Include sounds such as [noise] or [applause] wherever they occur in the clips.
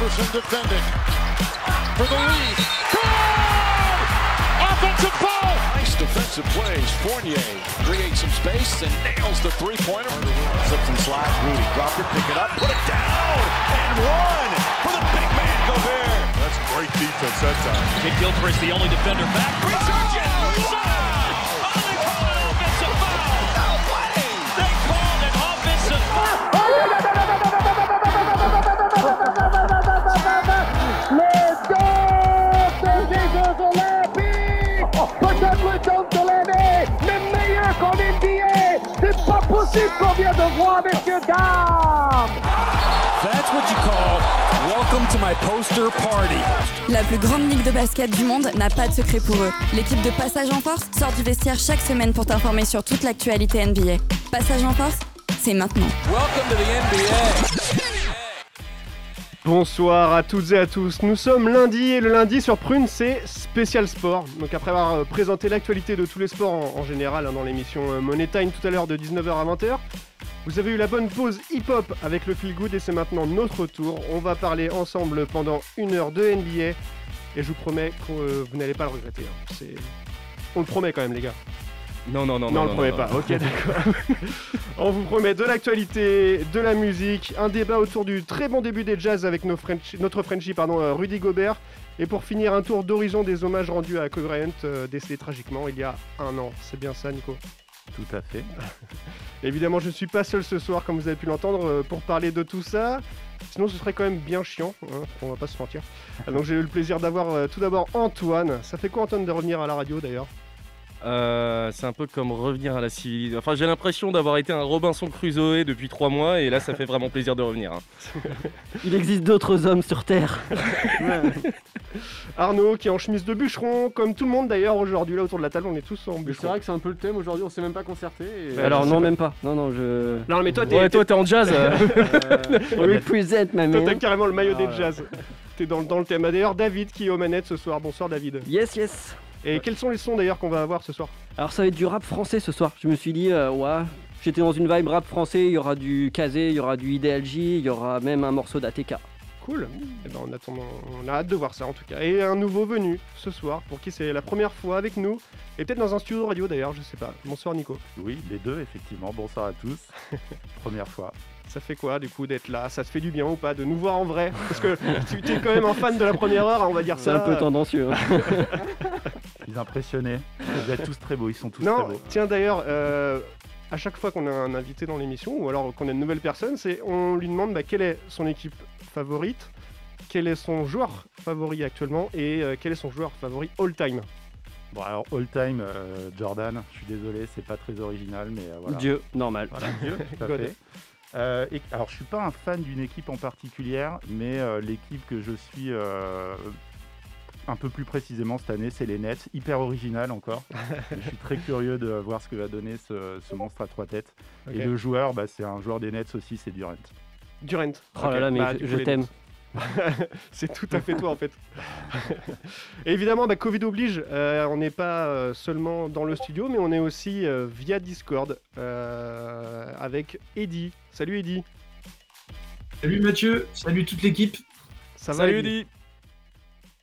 Iverson defending for the lead. Good! Offensive foul! Nice defensive plays. Fournier creates some space and nails the three-pointer. Slips and slides. Rudy dropped it, pick it up, put it down, and one for the big man Gobert. That's great defense that time. Kid Gilchrist, the only defender back. Resurgent! Shot! Oh, Possible qu'on vient de voir, messieurs, dames That's what you call welcome to my poster party. La plus grande ligue de basket du monde n'a pas de secret pour eux. L'équipe de Passage en Force sort du vestiaire chaque semaine pour t'informer sur toute l'actualité NBA. Passage en Force, c'est maintenant. Welcome to the NBA. Bonsoir à toutes et à tous. Nous sommes lundi et le lundi sur Prune, c'est spécial sport. Donc après avoir euh, présenté l'actualité de tous les sports en, en général hein, dans l'émission euh, Money Time tout à l'heure de 19h à 20h, vous avez eu la bonne pause hip-hop avec le feel good et c'est maintenant notre tour. On va parler ensemble pendant une heure de NBA et je vous promets que euh, vous n'allez pas le regretter. hein. C'est... On le promet quand même les gars. Non, non, non, Non, on le promet pas. Ok, d'accord. [laughs] on vous promet de l'actualité, de la musique, un débat autour du très bon début des jazz avec nos French- notre Frenchie, pardon, Rudy Gobert. Et pour finir, un tour d'horizon des hommages rendus à Kobe Bryant, euh, décédé tragiquement il y a un an. C'est bien ça, Nico? Tout à fait. [laughs] Évidemment, je ne suis pas seul ce soir, comme vous avez pu l'entendre, euh, pour parler de tout ça. Sinon, ce serait quand même bien chiant, hein, on va pas se mentir. [laughs] Donc, j'ai eu le plaisir d'avoir euh, tout d'abord Antoine. Ça fait quoi, Antoine, de revenir à la radio d'ailleurs? Euh, c'est un peu comme revenir à la civilisation. Enfin, j'ai l'impression d'avoir été un Robinson Crusoe depuis trois mois et là, ça fait vraiment plaisir de revenir. hein. [laughs] Il existe d'autres hommes sur Terre. [laughs] Arnaud, qui est en chemise de bûcheron, comme tout le monde d'ailleurs aujourd'hui, là autour de la table, on est tous en C'est bûcheron. vrai que c'est un peu le thème aujourd'hui, on s'est même pas concerté. et- Ouais, Alors non, même pas. Non, non, je... Non, mais toi, t'es, Ouais, t'es- toi, t'es en jazz. [laughs] euh. Represent, ma toi, t'as carrément le maillot Ah des ouais. jazz. T'es dans, dans le thème. Ah, D'ailleurs, David qui est aux manettes ce soir. Bonsoir, David. Yes, yes. Et quels sont les sons d'ailleurs qu'on va avoir ce soir Alors ça va être du rap français ce soir. Je me suis dit, euh, ouais, j'étais dans une vibe rap français. Il y aura du Kazé, il y aura du IDLJ, il y aura même un morceau d'ATK. Cool. Eh ben, on, attend, on a hâte de voir ça en tout cas. Et un nouveau venu ce soir, pour qui c'est la première fois avec nous. Et peut-être dans un studio radio d'ailleurs, je sais pas. Bonsoir, Nico. Oui, les deux, effectivement. Bonsoir à tous. [laughs] Première fois. Ça fait quoi du coup d'être là? Ça te fait du bien ou pas de nous voir en vrai? Parce que tu es quand même un fan de la première heure, on va dire C'est ça. un peu tendancieux. hein. [laughs] Suis impressionné. Vous êtes tous très beaux. Ils sont tous très Non, beaux. tiens d'ailleurs, euh, à chaque fois qu'on a un invité dans l'émission, ou alors qu'on a une nouvelle personne, c'est on lui demande bah, quelle est son équipe favorite, quel est son joueur favori actuellement, et euh, quel est son joueur favori all-time. Bon, alors, all time, euh, Jordan. Je suis désolé, c'est pas très original, mais euh, voilà. Dieu, normal. Voilà, Dieu, [laughs] Euh, et- alors, je suis pas un fan d'une équipe en particulière, mais euh, l'équipe que je suis euh, un peu plus précisément cette année, c'est les Nets. Hyper original encore. [laughs] je suis très curieux de voir ce que va donner ce, ce monstre à trois têtes. Et le joueur, bah, c'est un joueur des Nets aussi, c'est Durant. Durant. Oh là là, mais Bah, je- t'aime. [laughs] C'est tout à fait toi en fait. [laughs] Et évidemment, bah, Covid oblige, euh, on n'est pas euh, seulement dans le studio, mais on est aussi euh, via Discord euh, avec Eddy. Salut Eddy. Salut Mathieu, salut toute l'équipe. Ça va Salut, Eddy Eddie.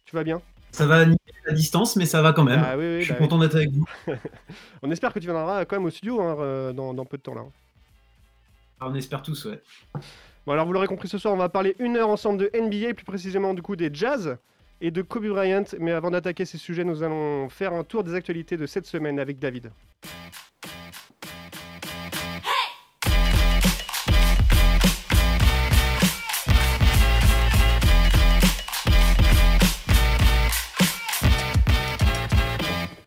Tu vas bien? Ça va à distance, mais ça va quand même. Ah oui, oui, Je suis bah content d'être avec vous. [laughs] On espère que tu viendras quand même au studio hein, dans, dans peu de temps là. Ah, on espère tous, ouais. Bon alors vous l'aurez compris ce soir, on va parler une heure ensemble de NBA, plus précisément du coup des Jazz et de Kobe Bryant. Mais avant d'attaquer ces sujets, nous allons faire un tour des actualités de cette semaine avec David.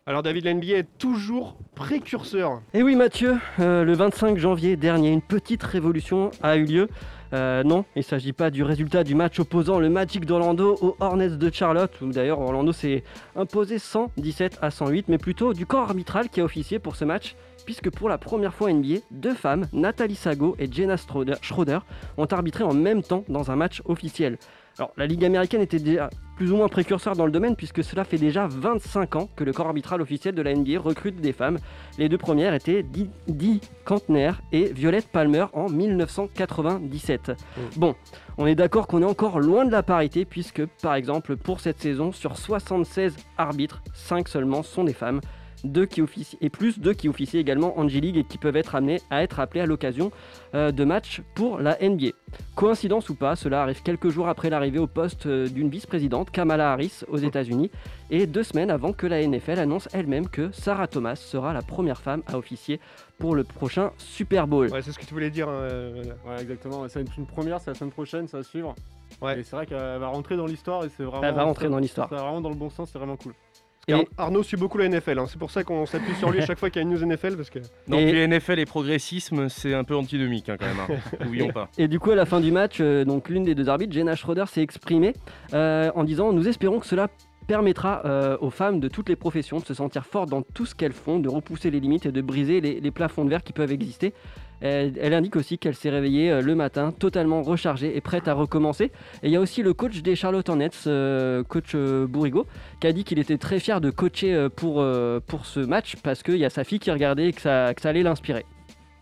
Alors David, la NBA est toujours précurseur. Et oui Mathieu, euh, le 25 janvier dernier, une petite révolution a eu lieu. Euh, non, il ne s'agit pas du résultat du match opposant le Magic d'Orlando aux Hornets de Charlotte, où d'ailleurs Orlando s'est imposé 117 à 108, mais plutôt du corps arbitral qui a officié pour ce match, puisque pour la première fois NBA, deux femmes, Nathalie Sago et Jenna Schroeder, ont arbitré en même temps dans un match officiel. Alors la Ligue américaine était déjà plus ou moins précurseur dans le domaine puisque cela fait déjà 25 ans que le corps arbitral officiel de la NBA recrute des femmes. Les deux premières étaient Dee, Kantner et Violette Palmer en 1997. Bon, on est d'accord qu'on est encore loin de la parité puisque par exemple pour cette saison sur 76 arbitres, 5 seulement sont des femmes. Deux qui officient, et plus deux qui officient également en G-League et qui peuvent être amenés à être appelés à l'occasion euh, de matchs pour la NBA. Coïncidence ou pas, cela arrive quelques jours après l'arrivée au poste euh, d'une vice-présidente, Kamala Harris, aux États-Unis, et deux semaines avant que la NFL annonce elle-même que Sarah Thomas sera la première femme à officier pour le prochain Super Bowl. Ouais, c'est ce que tu voulais dire. hein, Ouais, exactement. C'est une, une première, c'est la semaine prochaine, ça va suivre. Ouais. Et c'est vrai qu'elle va rentrer dans l'histoire et c'est vraiment. Elle va rentrer dans l'histoire. C'est vraiment dans le bon sens, c'est vraiment cool. Et Arnaud suit beaucoup la NFL, hein, c'est pour ça qu'on s'appuie sur lui à chaque fois qu'il y a une news NFL parce que. Non, Et- puis NFL et progressisme, c'est un peu antinomique hein, quand même. hein. [laughs] N'oublions pas. Et du coup, à la fin du match, euh, donc l'une des deux arbitres, Jenna Schroeder, s'est exprimée euh, en disant Nous espérons que cela permettra euh, aux femmes de toutes les professions de se sentir fortes dans tout ce qu'elles font, de repousser les limites et de briser les, les plafonds de verre qui peuvent exister. Elle, elle indique aussi qu'elle s'est réveillée euh, le matin totalement rechargée et prête à recommencer. Et il y a aussi le coach des Charlotte Hornets, euh, coach Bourrigo, qui a dit qu'il était très fier de coacher pour, pour ce match parce qu'il y a sa fille qui regardait et que ça, que ça allait l'inspirer.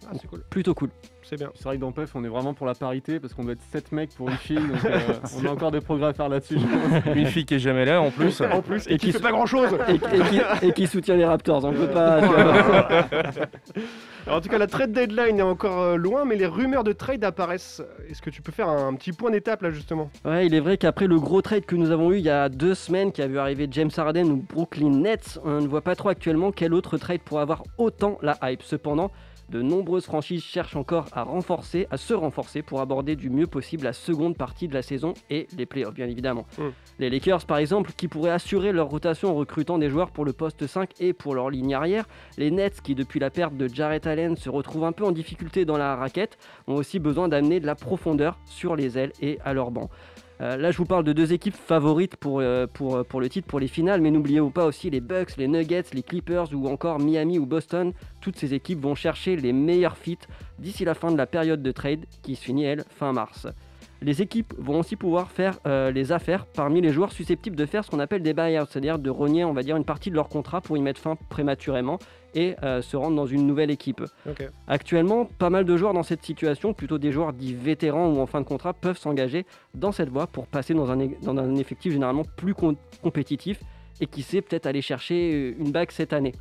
Ah, c'est cool. Plutôt cool. C'est bien. C'est vrai que dans PEF, on est vraiment pour la parité parce qu'on doit être 7 mecs pour une fille. Donc euh, [laughs] on a encore des progrès à faire là-dessus. [laughs] Une fille qui est jamais là en plus. En plus, et, Et qui qui fait pas grand chose et, et qui, et qui soutient les Raptors. On peut pas. [laughs] Alors, en tout cas, la trade deadline est encore euh, loin, mais les rumeurs de trade apparaissent. Est-ce que tu peux faire un, petit point d'étape là justement? Ouais, il est vrai qu'après le gros trade que nous avons eu il y a deux semaines, qui a vu arriver James Harden ou Brooklyn Nets, on ne voit pas trop actuellement quel autre trade pourrait avoir autant la hype. Cependant, de nombreuses franchises cherchent encore à renforcer, à se renforcer pour aborder du mieux possible la seconde partie de la saison et les playoffs, bien évidemment. Mm. Les Lakers, par exemple, qui pourraient assurer leur rotation en recrutant des joueurs pour le poste 5 et pour leur ligne arrière. Les Nets, qui depuis la perte de Jarrett Allen se retrouvent un peu en difficulté dans la raquette, ont aussi besoin d'amener de la profondeur sur les ailes et à leur banc. Euh, là, je vous parle de deux équipes favorites pour, euh, euh, pour le titre, pour les finales, mais n'oubliez pas aussi les Bucks, les Nuggets, les Clippers ou encore Miami ou Boston. Toutes ces équipes vont chercher les meilleurs fits d'ici la fin de la période de trade qui se finit, elle, fin mars. Les équipes vont aussi pouvoir faire les affaires parmi les joueurs susceptibles de faire ce qu'on appelle des buyouts, c'est-à-dire de renier, on va dire, une partie de leur contrat pour y mettre fin prématurément et euh, se rendre dans une nouvelle équipe. Actuellement, pas mal de joueurs dans cette situation, plutôt des joueurs dits vétérans ou en fin de contrat, peuvent s'engager dans cette voie pour passer dans un, dans un effectif généralement plus com- compétitif et qui sait peut-être aller chercher euh, une bague cette année.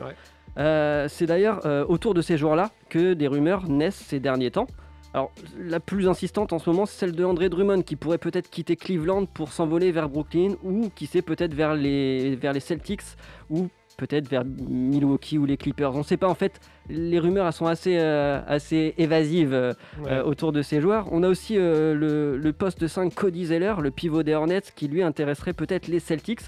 Ouais. Euh, c'est d'ailleurs euh, autour de ces joueurs-là que des rumeurs naissent ces derniers temps. Alors, la plus insistante en ce moment, c'est celle de André Drummond, qui pourrait peut-être quitter Cleveland pour s'envoler vers Brooklyn, ou qui sait peut-être vers les, vers les Celtics, ou peut-être vers Milwaukee ou les Clippers. On ne sait pas, en fait, les rumeurs elles sont assez, euh, assez évasives euh, Ouais. euh, autour de ces joueurs. On a aussi le, le poste 5 Cody Zeller, le pivot des Hornets, qui lui intéresserait peut-être les Celtics,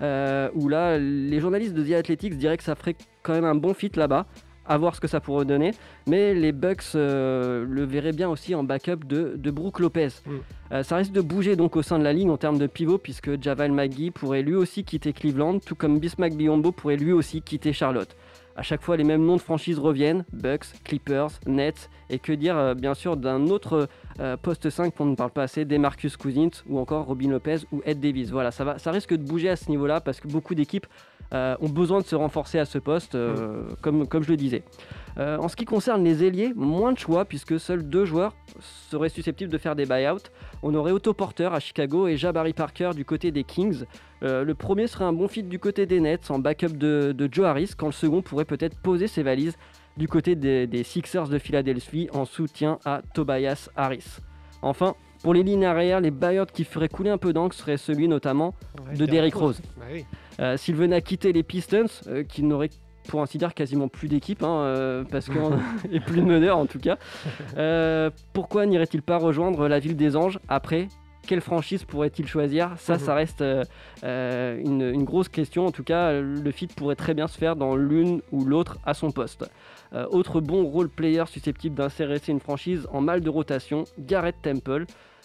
où là, les journalistes de The Athletics diraient que ça ferait quand même un bon fit là-bas. À voir ce que ça pourrait donner. Mais les Bucks euh, le verraient bien aussi en backup de, de Brook Lopez. Mm. Euh, ça risque de bouger donc au sein de la ligne en termes de pivot, puisque Javal McGee pourrait lui aussi quitter Cleveland, tout comme Bismack Biombo pourrait lui aussi quitter Charlotte. À chaque fois, les mêmes noms de franchises reviennent Bucks, Clippers, Nets, et que dire euh, bien sûr d'un autre euh, poste 5 qu'on ne parle pas assez, Demarcus Cousins ou encore Robin Lopez ou Ed Davis. Voilà, ça, va, ça risque de bouger à ce niveau-là parce que beaucoup d'équipes euh, ont besoin de se renforcer à ce poste, comme, comme je le disais. Euh, en ce qui concerne les ailiers, moins de choix puisque seuls deux joueurs seraient susceptibles de faire des buyouts. On aurait Otto Porter à Chicago et Jabari Parker du côté des Kings. Euh, le premier serait un bon fit du côté des Nets en backup de, de Joe Harris, quand le second pourrait peut-être poser ses valises du côté des, des Sixers de Philadelphie en soutien à Tobias Harris. Enfin, pour les lignes arrière, les buyouts qui feraient couler un peu d'encre serait celui notamment Ouais, de Derrick Rose. Bah oui. Euh, S'il venait à quitter les Pistons, euh, qu'il n'aurait pour ainsi dire quasiment plus d'équipe, hein, euh, parce qu'on [laughs] et plus de meneur en tout cas. Euh, pourquoi n'irait-il pas rejoindre la ville des Anges après? Quelle franchise pourrait-il choisir? Ça, ça reste euh, une, une grosse question. En tout cas, le fit pourrait très bien se faire dans l'une ou l'autre à son poste. Autre bon role player susceptible d'insérer une franchise en mal de rotation, Garrett Temple.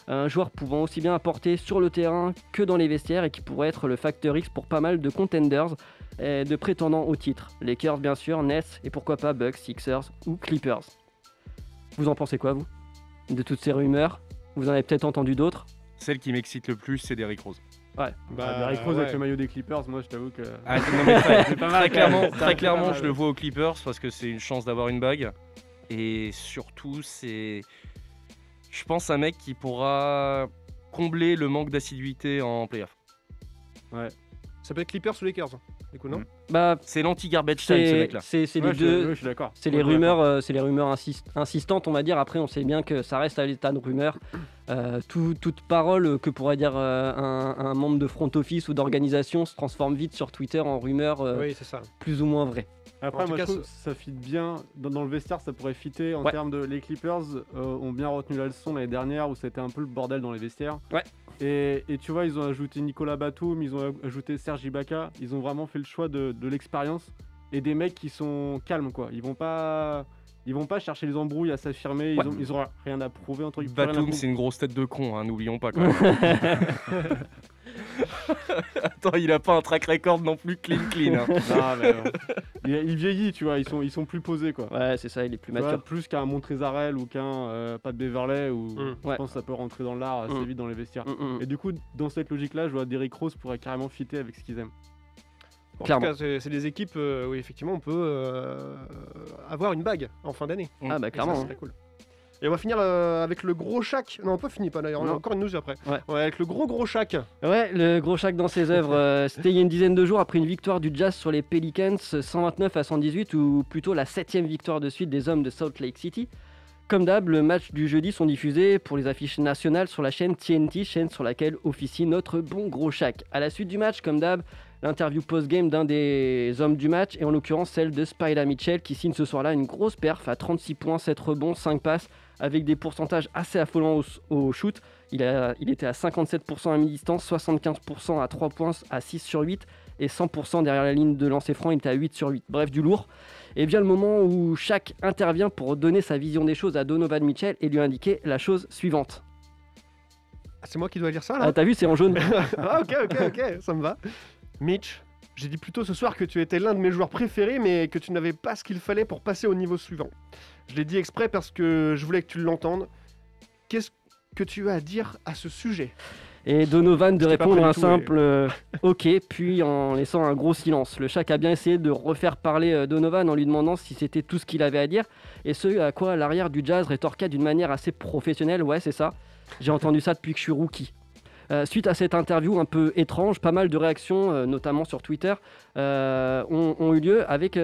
Un joueur pouvant aussi bien apporter sur le terrain que dans les vestiaires et qui pourrait être le facteur X pour pas mal de contenders et de prétendants au titre. Lakers bien sûr, Nets et pourquoi pas Bucks, Sixers ou Clippers. Vous en pensez quoi vous De toutes ces rumeurs? Vous en avez peut-être entendu d'autres? Celle qui m'excite le plus, c'est Derrick Rose. Ouais. Bah, Derrick Rose avec le maillot des Clippers, moi je t'avoue que. Ah, [laughs] non, mais très, C'est pas mal, très clairement, très clairement je le vois aux Clippers parce que c'est une chance d'avoir une bague. Et surtout, c'est. Je pense un mec qui pourra combler le manque d'assiduité en playoff. Ouais. Ça peut être Clippers ou Lakers, hein, du coup, non Bah, C'est l'anti-garbage time, ce c'est mec-là. c'est- Ouais, les je deux. ouais, je suis d'accord. C'est les rumeurs, euh, c'est les rumeurs insist- insistantes, on va dire. Après, on sait bien que ça reste à l'état de rumeur. Euh, tout- toute parole que pourrait dire euh, un, un membre de front office ou d'organisation se transforme vite sur Twitter en rumeur euh, Oui, c'est ça. plus ou moins vraie. Après, moi, cas, je trouve que ça fit bien. Dans, dans le vestiaire, ça pourrait fitter en Ouais. termes de. Les Clippers euh, ont bien retenu la leçon l'année dernière où c'était un peu le bordel dans les vestiaires. Ouais. Et, et tu vois, ils ont ajouté Nicolas Batum, ils ont ajouté Serge Ibaka. Ils ont vraiment fait le choix de, de l'expérience et des mecs qui sont calmes, quoi. Ils vont pas. Ils vont pas chercher les embrouilles à s'affirmer, Ouais. ils, ont, ils auront rien à prouver entre guillemets, Batum, c'est une grosse tête de con, hein, n'oublions pas. Quand même. [laughs] [laughs] [laughs] Attends, il a pas un track record non plus clean clean. hein. [laughs] Non, mais, il, il vieillit, tu vois, ils sont, ils sont plus posés, quoi. Ouais, c'est ça, il est plus vois, mature. plus qu'un Montrezarel ou qu'un euh, Pat Beverley, où Mm. je Ouais. pense que ça peut rentrer dans l'art assez Mm. vite dans les vestiaires. Mm, mm. Et du coup, dans cette logique-là, je vois Derrick Rose pourrait carrément fitter avec ce qu'ils aiment. En tout Clairement. cas, c'est des équipes euh, où effectivement on peut euh, avoir une bague en fin d'année. Ah bah clairement. ça, hein. c'est très cool. Et on va finir euh, avec le gros Shaq. Non, pas fini, pas d'ailleurs. On a encore une news après. Ouais. avec le gros gros Shaq. Ouais, le gros Shaq dans ses œuvres. euh, C'était il y a une dizaine de jours après une victoire du Jazz sur les Pelicans, 129 à 118, ou plutôt la septième victoire de suite des hommes de Salt Lake City. Comme d'hab, le match du jeudi sont diffusés pour les affiches nationales sur la chaîne TNT, chaîne sur laquelle officie notre bon gros Shaq. À la suite du match, comme d'hab, l'interview post-game d'un des hommes du match, et en l'occurrence celle de Spider Mitchell, qui signe ce soir-là une grosse perf à 36 points, 7 rebonds, 5 passes, avec des pourcentages assez affolants au, au shoot. Il, a- il était à 57% à mi-distance, 75% à 3 points, à 6 sur 8, et 100% derrière la ligne de lancer franc, il était à 8 sur 8. Bref, du lourd. Et bien le moment où Shaq intervient pour donner sa vision des choses à Donovan Mitchell et lui indiquer la chose suivante. Ah, c'est moi qui dois lire ça là? Ah, t'as vu, c'est en jaune. [laughs] Ah, ok, ok, ok, ça me va. Mitch, j'ai dit plutôt ce soir que tu étais l'un de mes joueurs préférés, mais que tu n'avais pas ce qu'il fallait pour passer au niveau suivant. Je l'ai dit exprès parce que je voulais que tu l'entendes. Qu'est-ce que tu as à dire à ce sujet? Et Donovan de répondre un simple euh, OK, puis en laissant un gros silence. Le Shaq a bien essayé de refaire parler euh, Donovan en lui demandant si c'était tout ce qu'il avait à dire, et ce à quoi l'arrière du Jazz rétorqua d'une manière assez professionnelle Ouais, c'est ça. J'ai entendu ça depuis que je suis rookie. Euh, suite à cette interview un peu étrange, pas mal de réactions, euh, notamment sur Twitter, euh, ont, ont eu lieu, avec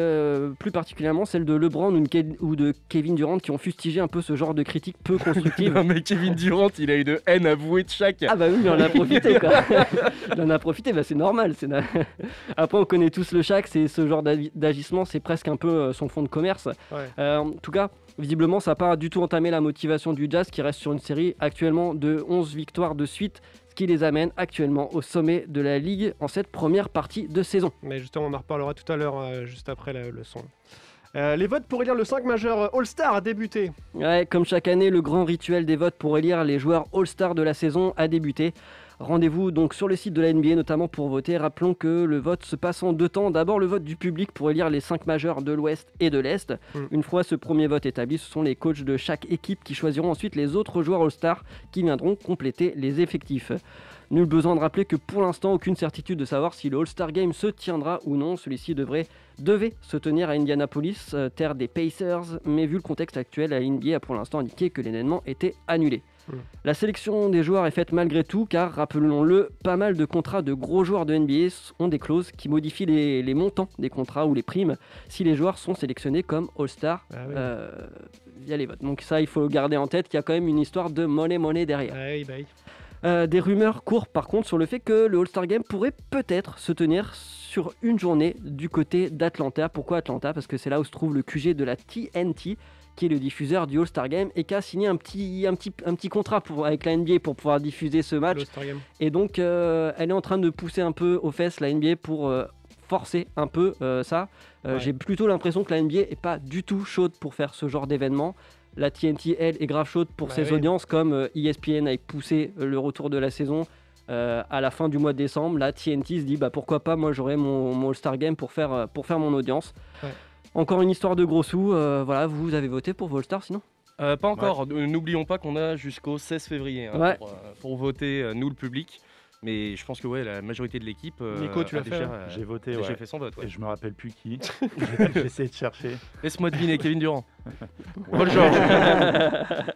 plus particulièrement celle de LeBron ou de Ke- ou de Kevin Durant qui ont fustigé un peu ce genre de critiques peu constructives. [laughs] non, mais Kevin Durant, il a une haine avouée de chaque. Ah bah oui, mais on en a profité quoi. [laughs] il en a profité, bah c'est normal. c'est na- [laughs] Après, on connaît tous le Shaq, c'est ce genre d'agissement, c'est presque un peu son fond de commerce. Ouais. En tout cas, visiblement, ça n'a pas du tout entamé la motivation du Jazz qui reste sur une série actuellement de 11 victoires de suite, qui les amène actuellement au sommet de la ligue en cette première partie de saison. Mais justement, on en reparlera tout à l'heure, euh, juste après la- le son. Euh, les votes pour élire le 5 majeur euh, All-Star a débuté. Ouais, comme chaque année, le grand rituel des votes pour élire les joueurs All-Star de la saison a débuté. Rendez-vous donc sur le site de la NBA notamment pour voter. Rappelons que le vote se passe en deux temps. D'abord le vote du public pour élire les 5 majeurs de l'Ouest et de l'Est. Mm. Une fois ce premier vote établi, ce sont les coachs de chaque équipe qui choisiront ensuite les autres joueurs All-Star qui viendront compléter les effectifs. Nul besoin de rappeler que pour l'instant, aucune certitude de savoir si le All-Star Game se tiendra ou non. Celui-ci devrait, devait se tenir à Indianapolis, euh, terre des Pacers, mais vu le contexte actuel, la NBA a pour l'instant indiqué que l'événement était annulé. La sélection des joueurs est faite malgré tout, car rappelons-le, pas mal de contrats de gros joueurs de NBA ont des clauses qui modifient les, les montants des contrats ou les primes si les joueurs sont sélectionnés comme All-Star Ah oui. euh, via les votes. Donc ça, il faut garder en tête qu'il y a quand même une histoire de monnaie-monnaie derrière. Ah oui, bah oui. Euh, des rumeurs courent par contre sur le fait que le All-Star Game pourrait peut-être se tenir sur une journée du côté d'Atlanta. Pourquoi Atlanta? Parce que c'est là où se trouve le QG de la TNT, qui est le diffuseur du All-Star Game et qui a signé un petit, un petit, un petit contrat pour, avec la NBA pour pouvoir diffuser ce match. Game. Et donc, euh, elle est en train de pousser un peu aux fesses la NBA pour euh, forcer un peu euh, ça. Ouais. J'ai plutôt l'impression que la NBA est pas du tout chaude pour faire ce genre d'événement. La TNT, elle, est grave chaude pour Bah ses oui. audiences, comme ESPN a poussé le retour de la saison euh, à la fin du mois de décembre. La TNT se dit bah, pourquoi pas, moi j'aurai mon, mon All-Star Game pour faire, pour faire mon audience. Ouais. Encore une histoire de gros sous. euh, voilà, vous avez voté pour vos All-Stars sinon Euh, pas encore. N'oublions pas qu'on a jusqu'au 16 février hein, Ouais. pour, euh, pour voter, euh, nous le public. Mais je pense que ouais, la majorité de l'équipe. euh, Nico, tu l'as fait, déjà, hein euh, J'ai voté, fait son vote. ouais. Et je me rappelle plus qui. [laughs] J'ai essayé de chercher. Laisse-moi deviner, Kevin Durant. [laughs] Paul George.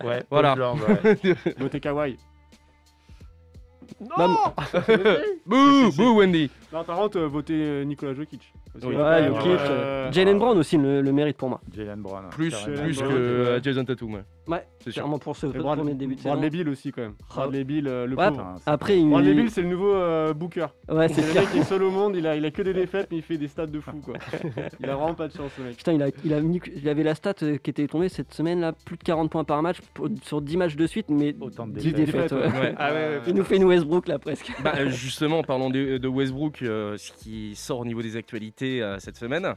Ouais, [laughs] voilà. Votez Kawhi. Non Bouh, bouh, Wendy. Non, par contre, euh, votez euh, Nicolas Jokic. Parce que- Oui. Ouais, ouais, Jokic, ouais, euh, ouais. Jalen Brown aussi le, le mérite pour moi. Jalen Brown. hein, Plus, carrément. plus Brown, que euh, Jason Tatum. ouais. Ouais, C'est sûr. clairement pour ce Et Brad- premier début de saison. Bradley Bill aussi, quand même. Bradley Bill, euh, le Ouais, pauvre. Putain, c'est- Après, il... Bradley Bill, c'est le nouveau euh, Booker. Ouais, C'est c'est le clair. mec qui est seul au monde, il a, il a que des [laughs] défaites, mais il fait des stats de fou, quoi. Il a vraiment pas de chance, ce mec. Putain, il, a, il, a mis- il avait la stat euh, qui était tombée cette semaine là, plus de 40 points par match pour- sur 10 matchs de suite, mais Autant de 10 défaites. défaites. ouais. Ouais. Ah ouais, ouais, Il nous fait une Westbrook là presque. Bah, euh, justement, parlons de, de Westbrook, euh, ce qui sort au niveau des actualités euh, cette semaine.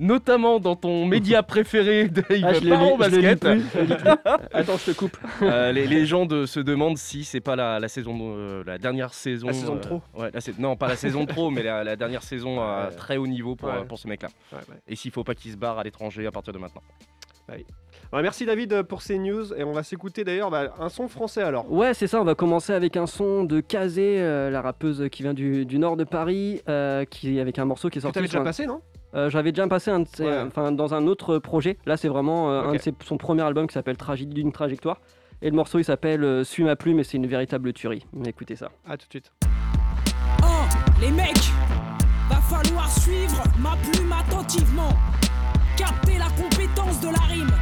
Notamment dans ton média [laughs] préféré de Ah, je lis- je basket. plus, je. [laughs] Attends, je te coupe. Euh, les, les gens de- se demandent si c'est pas la, la saison, la dernière saison. La saison de trop. ouais, la sa- non, pas la saison de trop, mais la, la dernière saison à Ouais. très haut niveau pour, Ouais. pour ce mec-là. Ouais, ouais. Et s'il faut pas qu'il se barre à l'étranger à partir de maintenant. Ouais, merci David euh, pour ces news et on va s'écouter d'ailleurs bah, un son français alors. Ouais, c'est ça, on va commencer avec un son de Kazé, euh, la rappeuse qui vient du, du nord de Paris, euh, qui, avec un morceau qui est sorti. sur déjà un- passé non? Euh, J'avais déjà passé un de ses- Ouais. enfin, dans un autre projet. Là, c'est vraiment euh, un de ses- son premier album qui s'appelle Tragédie d'une trajectoire. Et le morceau, il s'appelle euh, Suis ma plume et c'est une véritable tuerie. Écoutez ça. À tout de suite. Oh, les mecs, va falloir suivre ma plume attentivement. Capter la compétence de la rime.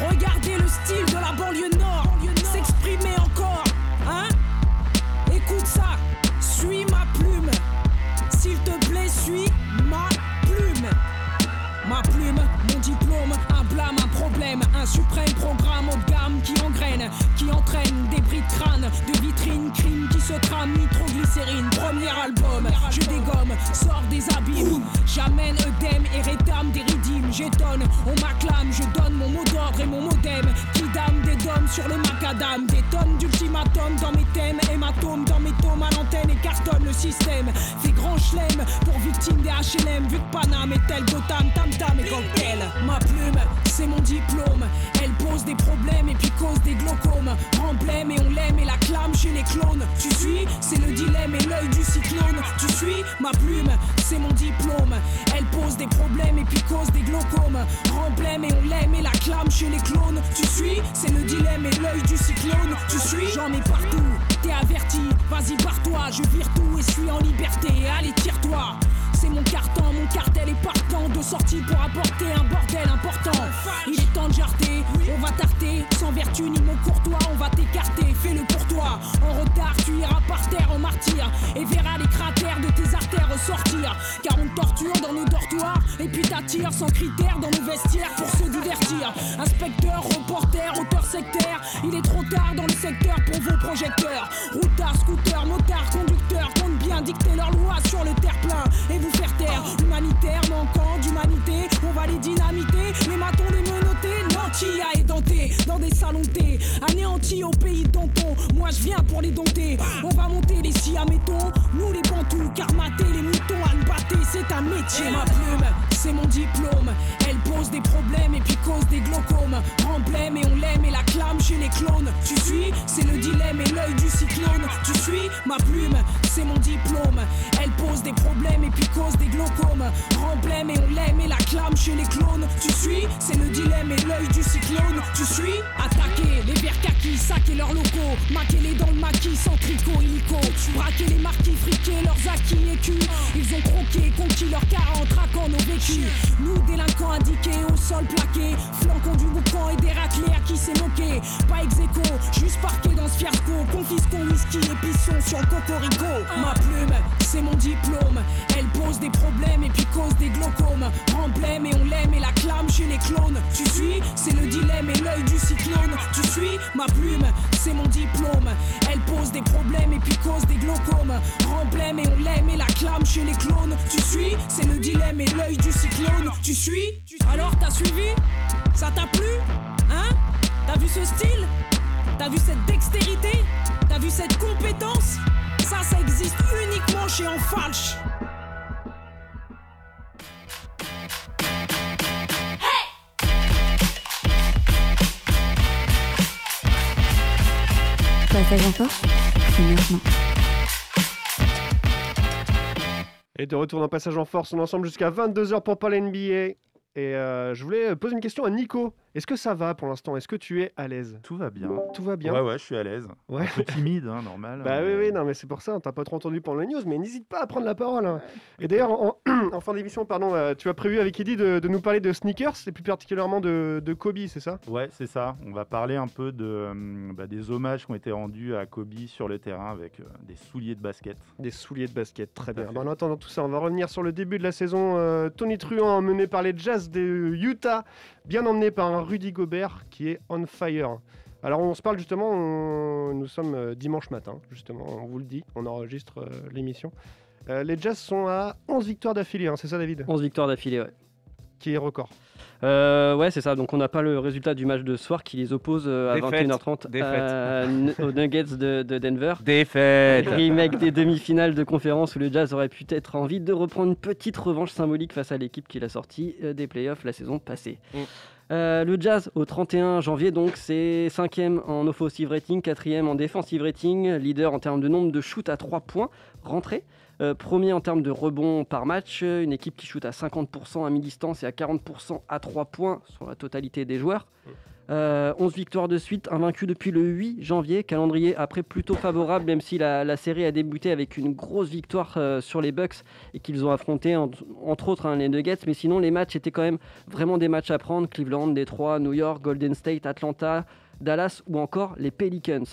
Regardez le style de la banlieue nord. S'exprimer encore, hein Écoute ça, suprême programme haut de gamme qui engraine, qui entraîne des bris de de vitrines, crimes qui se trament, nitroglycérine. Premier album, je dégomme, sors des abîmes, j'amène œdème et rétame des ridimes, j'étonne, on m'acclame, je donne mon mot d'ordre et mon modem, qui dame des dômes sur le macadam, des tonnes d'ultimatum dans mes cartonne le système, fait grand chelem pour victime des HLM, vu que Paname est tel Gotham, tam tam et cocktail. Ma plume, c'est mon diplôme, elle pose des problèmes et puis cause des glaucomes, emblème et on l'aime et la clame chez les clones. Tu suis, c'est le dilemme et l'œil du cyclone. Tu suis, ma plume, c'est mon diplôme, elle pose des problèmes et puis cause des glaucomes, emblème et on l'aime et la clame chez les clones. Tu suis, c'est le dilemme et l'œil du cyclone. Tu suis, j'en ai partout, t'es vas-y barre-toi, je vire tout et suis en liberté. Allez, tire-toi. C'est mon carton, mon cartel est partant de sortie pour apporter un bordel important. Il est temps de jarter, on va tarter, sans vertu ni mot courtois, on va t'écarter, fais-le pour toi. En retard, tu iras par terre en martyr et verras les cratères de tes artères ressortir. Car on torture dans nos dortoirs et puis t'attires sans critères dans nos vestiaires pour se divertir. Inspecteur, reporter, auteur sectaire, il est trop tard dans le secteur pour vos projecteurs. Routard, scooter, motard, conducteur, compte bien dicter leurs lois sur le terre-plein et faire taire. Humanitaire, manquant d'humanité, on va les dynamiter, les matons, les menotter, nantis à édenté, dans des salons anéantis au pays de. Moi je viens pour les dompter, on va monter les siamétons, nous les bantous, car les moutons à battre, c'est un métier. Ma plume, c'est mon diplôme, elle pose des problèmes et puis cause des glaucomes. Emblème et on l'aime et la clame chez les clones. Tu suis, c'est le dilemme et l'œil du cyclone. Tu suis, ma plume, c'est mon diplôme, elle pose des problèmes et puis cause des glaucomes. Emblème et on l'aime et la clame chez les clones. Tu suis, c'est le dilemme et l'œil du cyclone. Tu suis, attaquer les verts kakis, saquer leurs locaux, maquer-les dans le maquis sans tricot illico. Braquer les marquis, friquer leurs acquis écus. Ils ont croqué, conquis leurs 40, traquant nos vécus. Nous, délinquants indiqués, au sol plaqué, flanquons du boucan et des raclés à qui s'est moqué. Pas ex juste parqué dans ce fiasco. Confisquons whisky et pissons sur le cocorico. Ma plume, c'est mon diplôme. Elle pose des problèmes et puis cause des glaucomes. Emblème et on l'aime et la clame chez les clones. Tu suis, c'est le dilemme et l'œil du cyclone. Tu suis, ma plume, c'est mon diplôme. Elle pose des problèmes et puis cause des glaucomes. Emblème et on l'aime et la clame chez les clones. Tu suis, c'est le dilemme et l'œil du cyclone. Tu suis, alors t'as suivi? Ça t'a plu? Hein? T'as vu ce style? T'as vu cette dextérité? T'as vu cette compétence? Ça, ça existe uniquement chez Enfalche. C'est. Et de retour dans Passage en force, on est ensemble jusqu'à 22h pour parler NBA. Et euh, je voulais euh, poser une question à Nico. Est-ce que ça va pour l'instant? Est-ce que tu es à l'aise? Tout va bien. Tout va bien? Ouais, ouais, je suis à l'aise. Ouais. Un peu timide, hein, normal. Bah oui, oui, non, mais c'est pour ça, on t'a pas trop entendu pendant les news, mais n'hésite pas à prendre la parole. hein. Et d'ailleurs, en, en fin d'émission, pardon, euh, tu as prévu avec Eddie de, de nous parler de sneakers, et plus particulièrement de, de Kobe, c'est ça? Ouais, c'est ça. On va parler un peu de, hum, bah, des hommages qui ont été rendus à Kobe sur le terrain avec euh, des souliers de basket. Des souliers de basket, très bien. Bon, en attendant tout ça, on va revenir sur le début de la saison. euh, Tony Truant, mené par les Jazz de Utah, bien emmené par un Rudy Gobert qui est on fire. Alors on se parle justement, on- nous sommes euh, dimanche matin, justement, on vous le dit, on enregistre euh, l'émission. Euh, les Jazz sont à 11 victoires d'affilée, hein, c'est ça David? 11 victoires d'affilée, ouais. Qui est record Euh, ouais, c'est ça. Donc, on n'a pas le résultat du match de ce soir qui les oppose euh, à Défaite. 21h30 Défaite. à- n- aux Nuggets de, de Denver. Défaite. Remake des demi-finales de conférence où le Jazz aurait pu être envie de reprendre une petite revanche symbolique face à l'équipe qui l'a sorti euh, des playoffs la saison passée. Mm. Euh, le Jazz au 31 janvier, donc c'est 5e en offensive rating, 4e en defensive rating, leader en termes de nombre de shoots à 3 points rentrés. Euh, premier en termes de rebonds par match, une équipe qui shoot à 50% à mi-distance et à 40% à 3 points sur la totalité des joueurs. Euh, 11 victoires de suite, invaincu depuis le 8 janvier, calendrier après plutôt favorable, même si la, série a débuté avec une grosse victoire euh, sur les Bucks et qu'ils ont affronté en- entre autres hein, les Nuggets, mais sinon les matchs étaient quand même vraiment des matchs à prendre, Cleveland, Détroit, New York, Golden State, Atlanta, Dallas ou encore les Pelicans.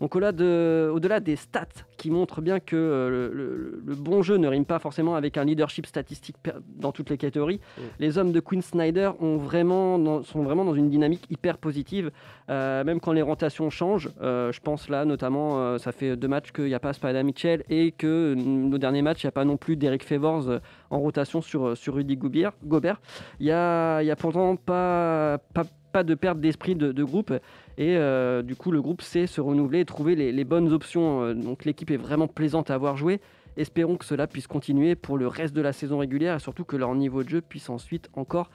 Donc au-delà de- au-delà des stats qui montrent bien que euh, le, le- le bon jeu ne rime pas forcément avec un leadership statistique dans toutes les catégories, les hommes de Quinn Snyder ont vraiment dans- sont vraiment dans une dynamique hyper positive, euh, même quand les rotations changent. Euh, je pense là notamment, euh, ça fait deux matchs qu'il n'y a pas Spada Mitchell et que mm, le dernier match, il n'y a pas non plus Derek Favors en rotation sur, sur Rudy Gobert. Il n'y a, il y a pourtant pas, pas, pas de perte d'esprit de, de groupe. Et euh, du coup, le groupe sait se renouveler et trouver les, les bonnes options. Euh, Donc l'équipe est vraiment plaisante à avoir joué. Espérons que cela puisse continuer pour le reste de la saison régulière et surtout que leur niveau de jeu puisse ensuite encore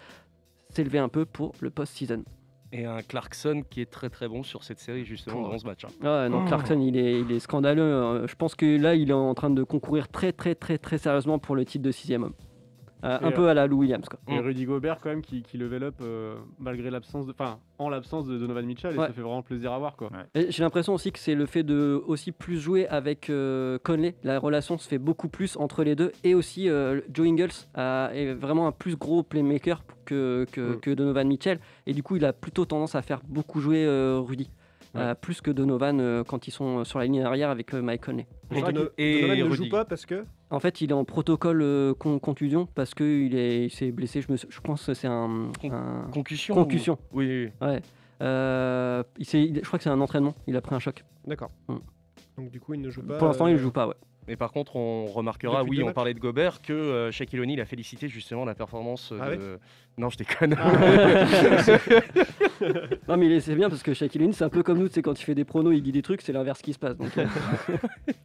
s'élever un peu pour le post-season. Et un Clarkson qui est très très bon sur cette série justement dans ce match. hein. Ah, non, Clarkson, il est, il est scandaleux. Euh, Je pense que là, il est en train de concourir très, très, très, très sérieusement pour le titre de sixième homme. Euh, un peu euh, à la Lou Williams. Quoi. Et Rudy Gobert quand même qui, qui level up euh, malgré l'absence de, enfin en l'absence de Donovan Mitchell et ça fait vraiment plaisir à voir quoi. J'ai l'impression aussi que c'est le fait de aussi plus jouer avec euh, Conley. La relation se fait beaucoup plus entre les deux. Et aussi, euh, Joe Ingles a- est vraiment un plus gros playmaker que, que, Mm. que Donovan Mitchell. Et du coup, il a plutôt tendance à faire beaucoup jouer euh, Rudy. Ouais. Euh, plus que Donovan euh, quand ils sont sur la ligne arrière avec euh, Mike Conley. Et Dono- Donovan ne joue pas parce que En fait, il est en protocole euh, con- contusion parce qu'il il s'est blessé. Je, me, sou- je pense que c'est un, un- concussion Concussion. ou- Oui, oui, Ouais. Euh, il s'est- il- je crois que c'est un entraînement. Il a pris un choc. D'accord. Mm. Donc du coup, il ne joue pas. Pour l'instant, il euh, ne joue pas. Ouais. Mais par contre, on remarquera, Depuis oui, on matchs parlait de Gobert, que euh, Shaquille O'Neal a félicité justement la performance Ah de... ouais non, je déconne. [laughs] non, mais c'est bien parce que Shaquille O'Neal, c'est un peu comme nous. C'est quand il fait des pronos, il dit des trucs, c'est l'inverse qui se passe. Donc, euh, [laughs]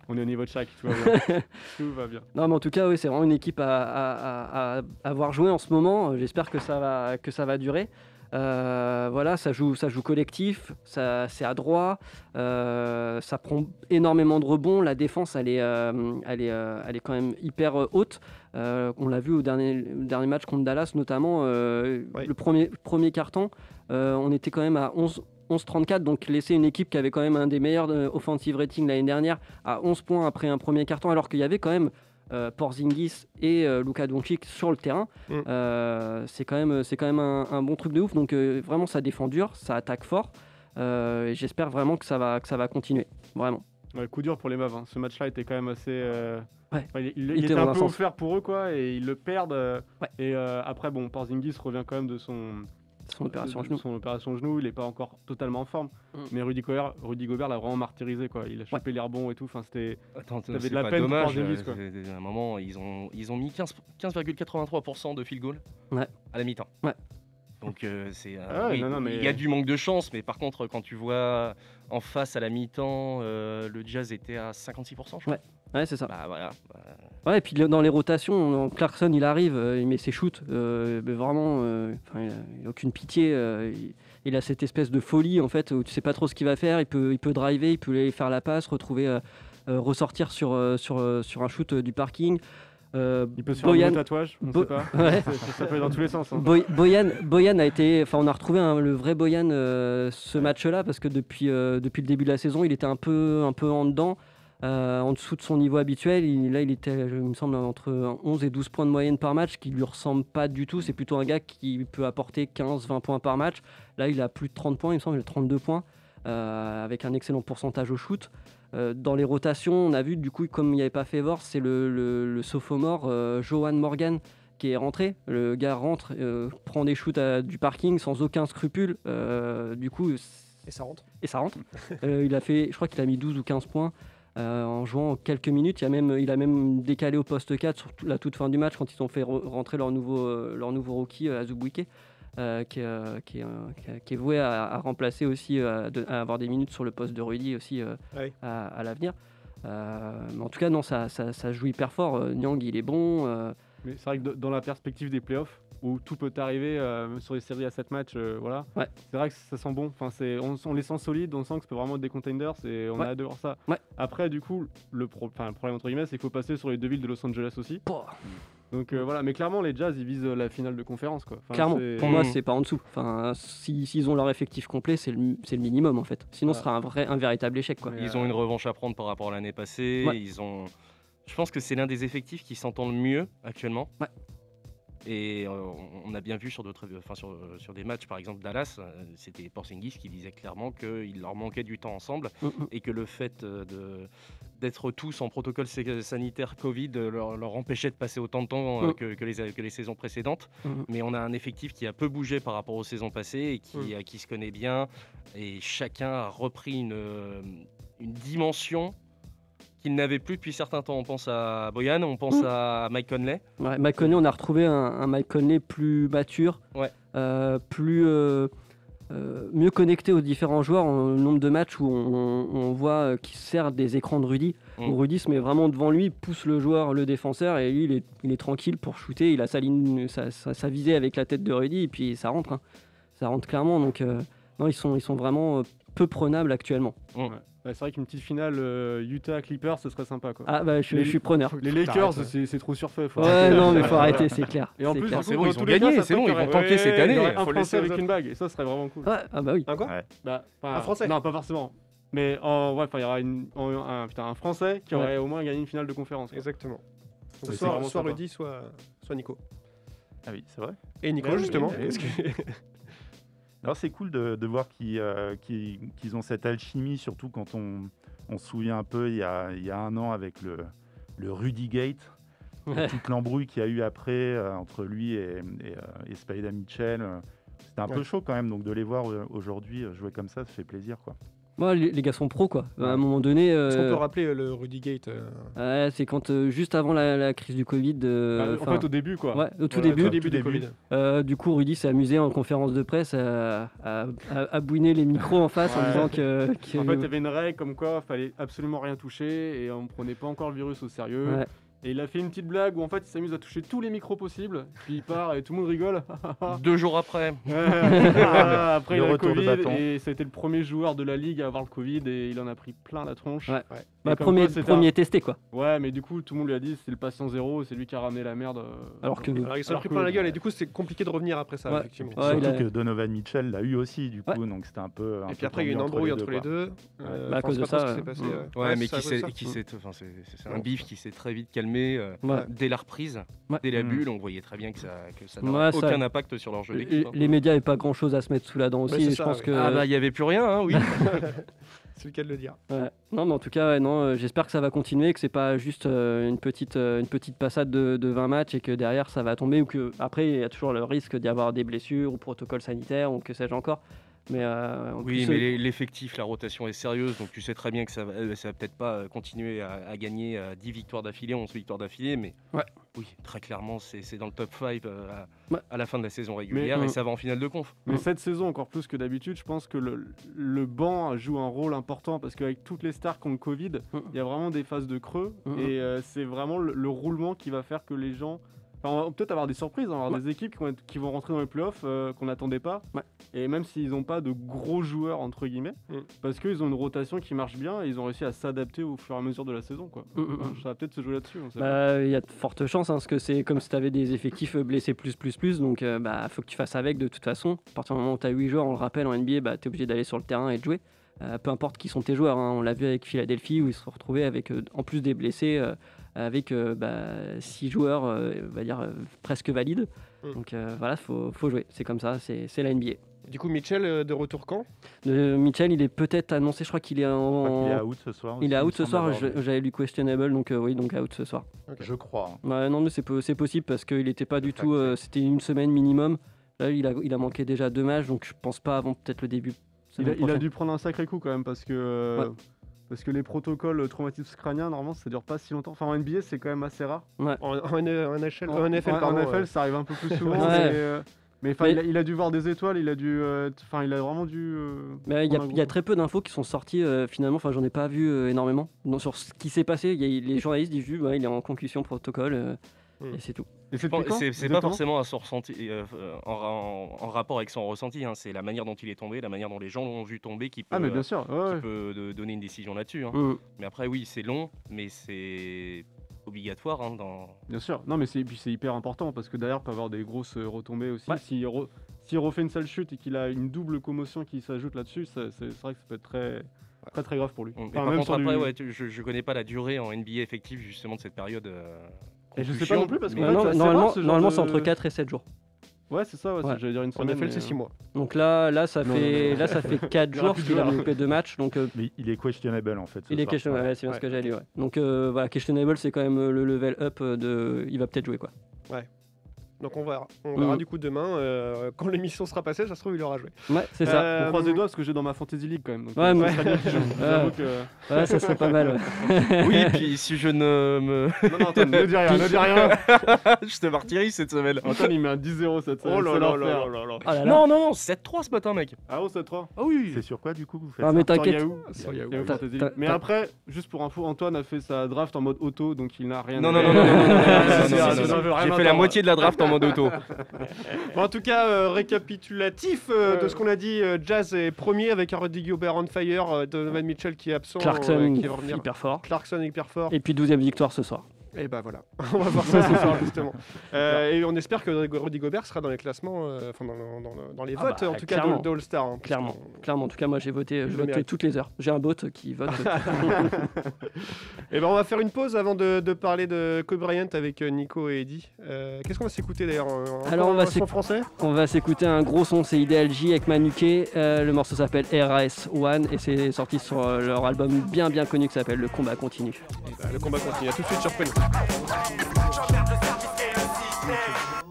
On est au niveau de Shaq, tout va bien. [laughs] tout va bien. non, mais en tout cas, oui, c'est vraiment une équipe à, à- à- à avoir joué en ce moment. J'espère que ça va que ça va durer. Euh, voilà, ça joue, ça joue collectif, ça, c'est adroit, euh, ça prend énormément de rebonds. La défense, elle est, euh, elle est, elle est quand même hyper haute. On l'a vu au dernier, dernier match contre Dallas, notamment le premier, premier carton, on était quand même à 11. 11-34, donc laisser une équipe qui avait quand même un des meilleurs offensive rating l'année dernière à 11 points après un premier carton, alors qu'il y avait quand même euh, Porzingis et euh, Luka Doncic sur le terrain. Mm. Euh, c'est quand même, c'est quand même un, un bon truc de ouf. Donc euh, vraiment, ça défend dur, ça attaque fort. Et J'espère vraiment que ça va, que ça va continuer. Vraiment. Ouais, coup dur pour les Mavs. hein. Ce match-là était quand même assez. euh, Ouais. enfin, il, il- Il il était un peu sens. offert pour eux quoi, et ils le perdent. euh, Et euh, après, bon, Porzingis revient quand même de son. Son opération de- genou. Son opération genou, il n'est pas encore totalement en forme. Mm. Mais Rudy Gobert, Rudy Gobert l'a vraiment martyrisé quoi. Il a chopé les rebonds et tout. Enfin, c'était. Attends, t'avais c'est de la pas peine pour dommage. Quoi. euh, À un moment, ils ont, ils ont mis 15 15,83% de field goal Ouais. à la mi-temps. Ouais. Donc euh, c'est euh, Ah ouais, oui, mais- il y a du manque de chance, mais par contre quand tu vois en face à la mi-temps, euh, le Jazz était à 56%, je crois. Ouais, ouais c'est ça. Bah voilà. bah, Ouais, et puis dans les rotations, Clarkson il arrive, euh, il met ses shoots, euh, mais vraiment, euh, enfin, il, a, il a aucune pitié. euh, il, il a cette espèce de folie en fait où tu sais pas trop ce qu'il va faire. Il peut, il peut driver, il peut aller faire la passe, retrouver, euh, euh, ressortir sur, sur, sur un shoot du parking. Euh, il peut se faire un tatouage, on ne Bo- sait pas. Ouais. [laughs] Ça, peut aller dans tous les sens. hein. Boy- Boyan, Boyan a été, enfin on a retrouvé un- le vrai Boyan euh, ce match-là parce que depuis, euh, depuis le début de la saison, il était un peu, un peu en dedans, euh, en dessous de son niveau habituel. Il- là, il était, il me semble, entre 11 et 12 points de moyenne par match, qui lui ressemble pas du tout. C'est plutôt un gars qui peut apporter 15-20 points par match. Là, il a plus de 30 points, il me semble, il a 32 points, euh, avec un excellent pourcentage au shoot. Euh, dans les rotations, on a vu du coup, comme il n'y avait pas Favor, c'est le, le, le sophomore Johan Morgan qui est rentré. Le gars rentre, prend des shoots à- du parking sans aucun scrupule. Du coup, Et ça rentre. et ça rentre. [laughs] Il a fait, je crois qu'il a mis 12 ou 15 points euh, en jouant quelques minutes. Il a même, il a même décalé au poste 4 sur la toute fin du match quand ils ont fait re- rentrer leur nouveau, euh, leur nouveau rookie, euh, Azubuike, euh, qui, est, euh, qui, est, euh, qui est- qui est voué à, à remplacer aussi, euh, à, de- à avoir des minutes sur le poste de Rudy aussi euh, Oui. à, à l'avenir. Euh, mais en tout cas, non, ça, ça, ça joue hyper fort. Euh, Nyang, il est bon. euh, Mais c'est vrai que dans la perspective des playoffs, où tout peut arriver euh, sur les séries à 7 matchs, euh, voilà. Ouais. C'est vrai que ça sent bon. Enfin, c'est, on, on les sent solides, on sent que ça peut vraiment être des contenders et on Ouais. a hâte de voir ça. Ouais. Après, du coup, le, pro- enfin, le problème entre guillemets, c'est qu'il faut passer sur les deux villes de Los Angeles aussi. Donc euh, voilà, mais clairement, les Jazz ils visent la finale de conférence quoi. Enfin, Clairement, c'est- pour moi, c'est pas en dessous. Enfin, si- s'ils ont leur effectif complet, c'est le, c'est le minimum en fait. Sinon, ce sera un, vrai, un véritable échec. Quoi. Ils ont une revanche à prendre par rapport à l'année passée. Ouais. Ils ont. Je pense que c'est l'un des effectifs qui s'entend le mieux actuellement. Ouais. Et euh, on a bien vu sur d'autres, enfin sur, sur des matchs, par exemple Dallas, euh, c'était Porzingis qui disait clairement qu'il leur manquait du temps ensemble Mm, mm. et que le fait euh, de d'être tous en protocole sanitaire Covid leur, leur empêchait de passer autant de temps euh, Mm. que, que les, que les saisons précédentes. Mm. Mais on a un effectif qui a peu bougé par rapport aux saisons passées et qui, Mm. qui se connaît bien. Et chacun a repris une, une dimension qu'il n'avait plus depuis certains temps. On pense à Boyan, on pense Mm. à Mike Conley. Ouais, Mike Conley, on a retrouvé un, un Mike Conley plus mature, Ouais. euh, plus euh, euh, mieux connecté aux différents joueurs. En nombre de matchs où on, on voit qu'il sert des écrans de Rudy. Mm. Où Rudy se met vraiment devant lui, pousse le joueur, le défenseur, et lui, il est, il est tranquille pour shooter. Il a sa ligne, sa, sa- sa visée avec la tête de Rudy, et puis ça rentre. hein. Ça rentre clairement. Donc, non, ils sont, ils sont vraiment euh, peu prenables actuellement. Ouais. Ouais, c'est vrai qu'une petite finale euh, Utah Clippers ce serait sympa quoi. Ah, bah, je- Les- je suis preneur. Les Lakers c'est c'est trop surfait. faut Ouais, arrêter. non, mais faut arrêter, c'est clair, Et en c'est plus, C'est bon, ils ont gagné, c'est bon, ils vont tanker cette année. Un Faut laisser Français avec une bague et ça serait vraiment cool. Ouais, ah bah oui. Un quoi Bah, enfin, Un Français Non, pas forcément. Mais en ouais, enfin, il y aura une, en- un, putain, un Français qui Ouais. aurait au moins gagné une finale de conférence. quoi. Exactement. Donc, soit. Rudy, soit, soit Nico. Ah oui, c'est vrai. Et Nico, Bah justement. oui, oui. Est-ce que- Alors c'est cool de, de voir qu'ils euh, qu'ils- ont cette alchimie, surtout quand on, on se souvient un peu il y a, il y a un an avec le, le Rudy Gate, Ouais. [laughs] toute l'embrouille qu'il y a eu après euh, entre lui et, et, euh, et Spida Mitchell. euh, C'était un peu chaud quand même, donc de les voir euh, aujourd'hui euh, jouer comme ça, ça fait plaisir. quoi. Moi, les, les gars sont pros, quoi. À un moment donné. Est-ce qu'on euh, peut rappeler euh, le Rudy Gate euh, ouais, c'est quand, euh, juste avant la, la crise du Covid. euh, Bah, en fait, au début, quoi. Ouais, au tout début. au début du Covid. Euh, du coup, Rudy s'est amusé en conférence de presse à, à, à- à bouiner les micros en face en disant que. que- En fait, il y avait une règle comme quoi fallait absolument rien toucher et on prenait pas encore le virus au sérieux. Et il a fait une petite blague où en fait il s'amuse à toucher tous les micros possibles, puis il part et tout le monde rigole. [laughs] Deux jours après. [laughs] Après Le il a le retour de Covid bâton. et ça a été le premier joueur de la ligue à avoir le Covid et il en a pris plein la tronche. Ouais. Bah, premier- quoi, c'était premier un- testé, quoi. Ouais, mais du coup tout le monde lui a dit c'est le patient zéro, c'est lui qui a ramené la merde. euh, Alors que- Alors, il s'en a pris plein la gueule et du coup, c'est compliqué de revenir après ça, Ouais. effectivement. Ouais, Surtout a- que Donovan Mitchell l'a eu aussi, du coup, Ouais. donc c'était un peu. un Et peu puis après, il y a eu une embrouille entre les deux. Euh, Bah, à cause c'est de ça, euh, passé. Ouais, mais qui s'est, c'est, un bif qui s'est très vite calmé euh, dès la reprise, dès la Mm. bulle. On voyait très bien que ça, ça- aucun impact sur leur jeu Les, d'équipe. hein. les médias n'avaient pas grand chose à se mettre sous la dent aussi. je pense que. Ah bah il y avait plus rien, hein, oui. [laughs] C'est le cas de le dire. Non, mais en tout cas, non, euh, j'espère que ça va continuer, que c'est pas juste euh, une petite euh, une petite passade de, de 20 matchs et que derrière ça va tomber ou que après il y a toujours le risque d'y avoir des blessures ou protocole sanitaire ou que sais-je encore. Mais euh, Oui, plus, mais euh, l'effectif, la rotation est sérieuse, donc tu sais très bien que ça va, euh, ça va peut-être pas continuer à, à gagner euh, 10 victoires d'affilée, 11 victoires d'affilée, mais Ouais. oui, très clairement, c'est dans le top 5 euh, à, la fin de la saison régulière Mais- et ça va en finale de conf. Mais cette saison, encore plus que d'habitude, je pense que le, le banc joue un rôle important parce qu'avec toutes les stars qui ont le Covid, Mm. il y a vraiment des phases de creux Mm. et euh, c'est vraiment le, le roulement qui va faire que les gens Enfin, on va peut-être avoir des surprises, on va avoir des équipes qui vont, être- qui vont rentrer dans les playoffs euh, qu'on n'attendait pas. Et même s'ils n'ont pas de gros joueurs, entre guillemets, Mm. parce qu'ils ont une rotation qui marche bien et ils ont réussi à s'adapter au fur et à mesure de la saison. Quoi. Mm, mm, Enfin. Ça va peut-être se jouer là-dessus. Bah, il y a de fortes chances, hein, parce que c'est comme si tu avais des effectifs blessés plus, plus, plus. Donc, euh, bah, faut que tu fasses avec de toute façon. À partir du moment où tu as 8 joueurs, on le rappelle, en NBA, bah, tu es obligé d'aller sur le terrain et de jouer. Euh, peu importe qui sont tes joueurs. hein. On l'a vu avec Philadelphie, où ils se sont retrouvés avec, euh, en plus des blessés, euh, avec 6 joueurs, euh, on va dire, euh, presque valides. Mm. Donc, euh, voilà, faut, faut jouer. C'est comme ça, c'est la NBA. Du coup, Mitchell euh, de retour quand? De Mitchell, il est peut-être annoncé, je crois qu'il est en. qu'il est out ce soir Il est il out ce soir, j'avais lu questionable, donc euh, oui, donc out ce soir. Je crois. Ouais, non, mais c'est po- c'est possible parce qu'il n'était pas du tout. euh, C'était une semaine minimum. Là, il a, il a manqué déjà deux matchs, donc je pense pas avant peut-être le début. Il a, il dû prendre un sacré coup quand même parce que, euh, Ouais. Parce que les protocoles traumatismes crâniens, normalement, ça dure pas si longtemps. Enfin, en NBA, c'est quand même assez rare. Ouais. En, en, en NHL, En, en NFL, en- pardon, en NFL, euh. ça arrive un peu plus [laughs] souvent. Ouais. mais, euh, mais, il, a, il a dû voir des étoiles, il a dû, euh, enfin, il a vraiment dû. euh, Mais il y, a- y très peu d'infos qui sont sorties euh, finalement. Enfin, j'en ai pas vu euh, énormément. Non, sur ce qui s'est passé, il y a- les [laughs] journalistes disent juste, ouais, il est en concussion protocole euh, Hmm. et c'est tout. C'est pas forcément à son ressenti, euh, euh, en, ra- en- en rapport avec son ressenti, hein, c'est la manière dont il est tombé, la manière dont les gens l'ont vu tomber qui peut, Ah, mais bien sûr, ouais, qui ouais. peut de- donner une décision là-dessus. hein. Mais après, oui, c'est long, mais c'est obligatoire. hein, dans... Bien sûr, non mais c'est hyper important parce que derrière peut avoir des grosses euh, retombées aussi. S'il re- s'il refait une sale chute et qu'il a une double commotion qui s'ajoute là-dessus, c'est vrai que ça peut être très très très grave pour lui. Enfin, par contre, sur du- après, ouais, tu- je, je connais pas la durée en NBA effective justement de cette période. euh, Et je sais pas non plus parce que en normalement, ce normalement de- c'est entre 4 et 7 jours. Ouais, c'est ça, ouais, j'allais dire une En semaine. NFL, mais, c'est 6 euh, mois. Donc là, là, ça Non, fait, non, non. là, ça fait 4 Il y aura jours qu'il a joueurs. loupé deux matchs. Donc, euh, Mais il est questionable en fait. ce il est questionable, ouais, c'est bien ce que j'allais dire. ouais. Donc euh, voilà, questionable, c'est quand même le level up euh, de. Il va peut-être jouer quoi. Ouais. Donc on verra. On verra du coup demain, euh, quand l'émission sera passée, ça se trouve, il aura joué. Ouais, c'est ça. Euh, On croise les doigts parce que j'ai dans ma fantasy league quand même. Donc, Ouais, euh, bien. Ouais. Que- Ouais, ça serait pas mal. ouais. [laughs] Oui, puis si je ne me. Non, non, Antoine, ne dis rien, ne dis rien. [laughs] je te martyrise cette semaine. Antoine, il met un 10-0 cette semaine. Oh là là là là là. Ah là là. Non, non, non, 7-3 ce matin, mec. Ah, oh, 7-3. Ah oui. C'est sur quoi du coup que vous faites Ah, mais t'inquiète. League. Mais après, juste pour info, Antoine a fait sa draft en mode auto, donc il n'a rien Non, à non, non, non, non, J'ai fait la moitié de la draft en mode auto. [laughs] Bon, en tout cas, euh, récapitulatif euh, de ce qu'on a dit, euh, Jazz est premier avec un Rudy Gobert on fire, euh, Donovan Mitchell qui est absent, Clarkson, euh, qui va revenir. hyper fort. Clarkson hyper fort. Et puis 12 e victoire ce soir. Et bah voilà, [laughs] on va voir ça ce soir justement. [laughs] Euh, et on espère que Rudy Gobert sera dans les classements, euh, enfin dans, le- dans le- dans les Ah votes bah, en tout cas clairement. de, de All-Star. hein, Clairement, clairement. En tout cas, moi j'ai voté, je vote toutes les heures. J'ai un bot qui vote. [laughs] Et ben on va faire une pause avant de, de parler de Kobe Bryant avec euh, Nico et Eddie. Euh, Qu'est-ce qu'on va s'écouter d'ailleurs Alors on va s'éc- français? on va s'écouter un gros son, c'est Ideal J avec Manuké. Le morceau s'appelle RAS One et c'est sorti sur leur album bien bien connu qui s'appelle Le Combat Continue. Bah, Le combat continue, à tout de suite sur Prune.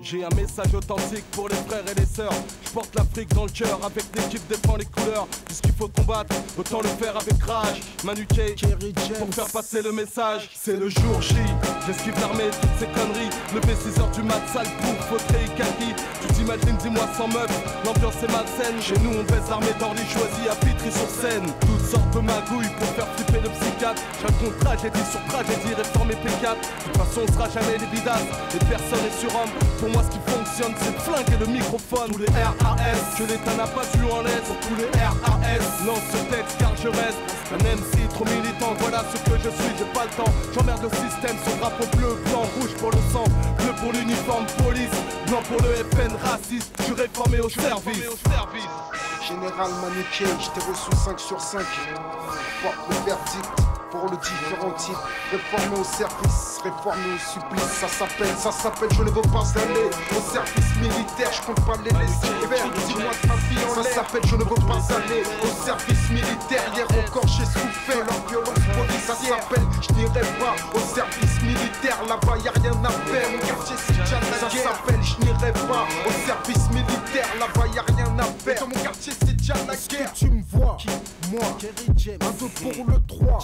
J'ai un message authentique pour les frères et les sœurs. Je porte l'Afrique dans le cœur avec l'équipe défend les couleurs. Puisqu'il faut combattre, autant le faire avec rage. Manu K, pour faire passer le message. C'est le jour J. J'esquive l'armée, toutes ces conneries. Levé 6h du mat, sale pour fauteuil kaki. Tu t'imagines, dis-moi sans meuf. L'ambiance est malsaine. Chez nous, on baisse l'armée d'Orly choisi à Vitry sur scène. Toutes sortes de magouilles pour faire flipper le psychiatre. Tragédie sur tragédie, réformer P4. De toute façon, on sera jamais les bidasses. Et personne n'est surhomme. Pour moi, ce qui fonctionne, c'est de flinguer le microphone. Tous les RAS que l'État n'a pas vu en l'aise. Tous les RAS, lance ce texte car je reste un MC trop militant. Voilà ce que je suis, j'ai pas le temps. J'emmerde le système, son drapeau bleu, blanc, rouge pour le sang, bleu pour l'uniforme police, blanc pour le FN raciste. Je suis réformé au service. Général Manuquet, je reçu 5 sur 5. Porte le pour le différent type. Réformé au service, réformé au supplice. Ça s'appelle, ça s'appelle, je ne veux pas aller au service militaire. Je compte pas les laisser faire. Dis-moi de ma vie en Ça s'appelle, je ne veux pas aller au service militaire. Hier encore, j'ai souffert leur violence police. Ça s'appelle, je n'irai pas au service militaire. Là-bas, y a rien à faire. Mon quartier, c'est déjà la Ça s'appelle, je n'irai pas au service militaire. Là-bas, y a rien à faire. Dans mon quartier, c'est déjà la guerre. tu me vois, moi, un deux pour le 3.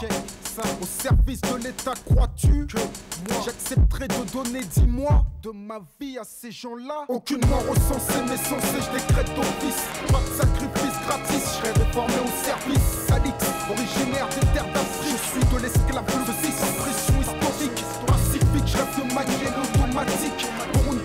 Au service de l'État, crois-tu que moi j'accepterai de donner 10 mois de ma vie à ces gens-là Aucunement recensé, mais censé, je décrète d'office. Pas de sacrifice gratis, je serai réformé au service. Alix, originaire des terres d'Afrique. Je suis de l'esclave, le 6 en pression historique. Pacifique, je rêve de manier l'automatique. Pour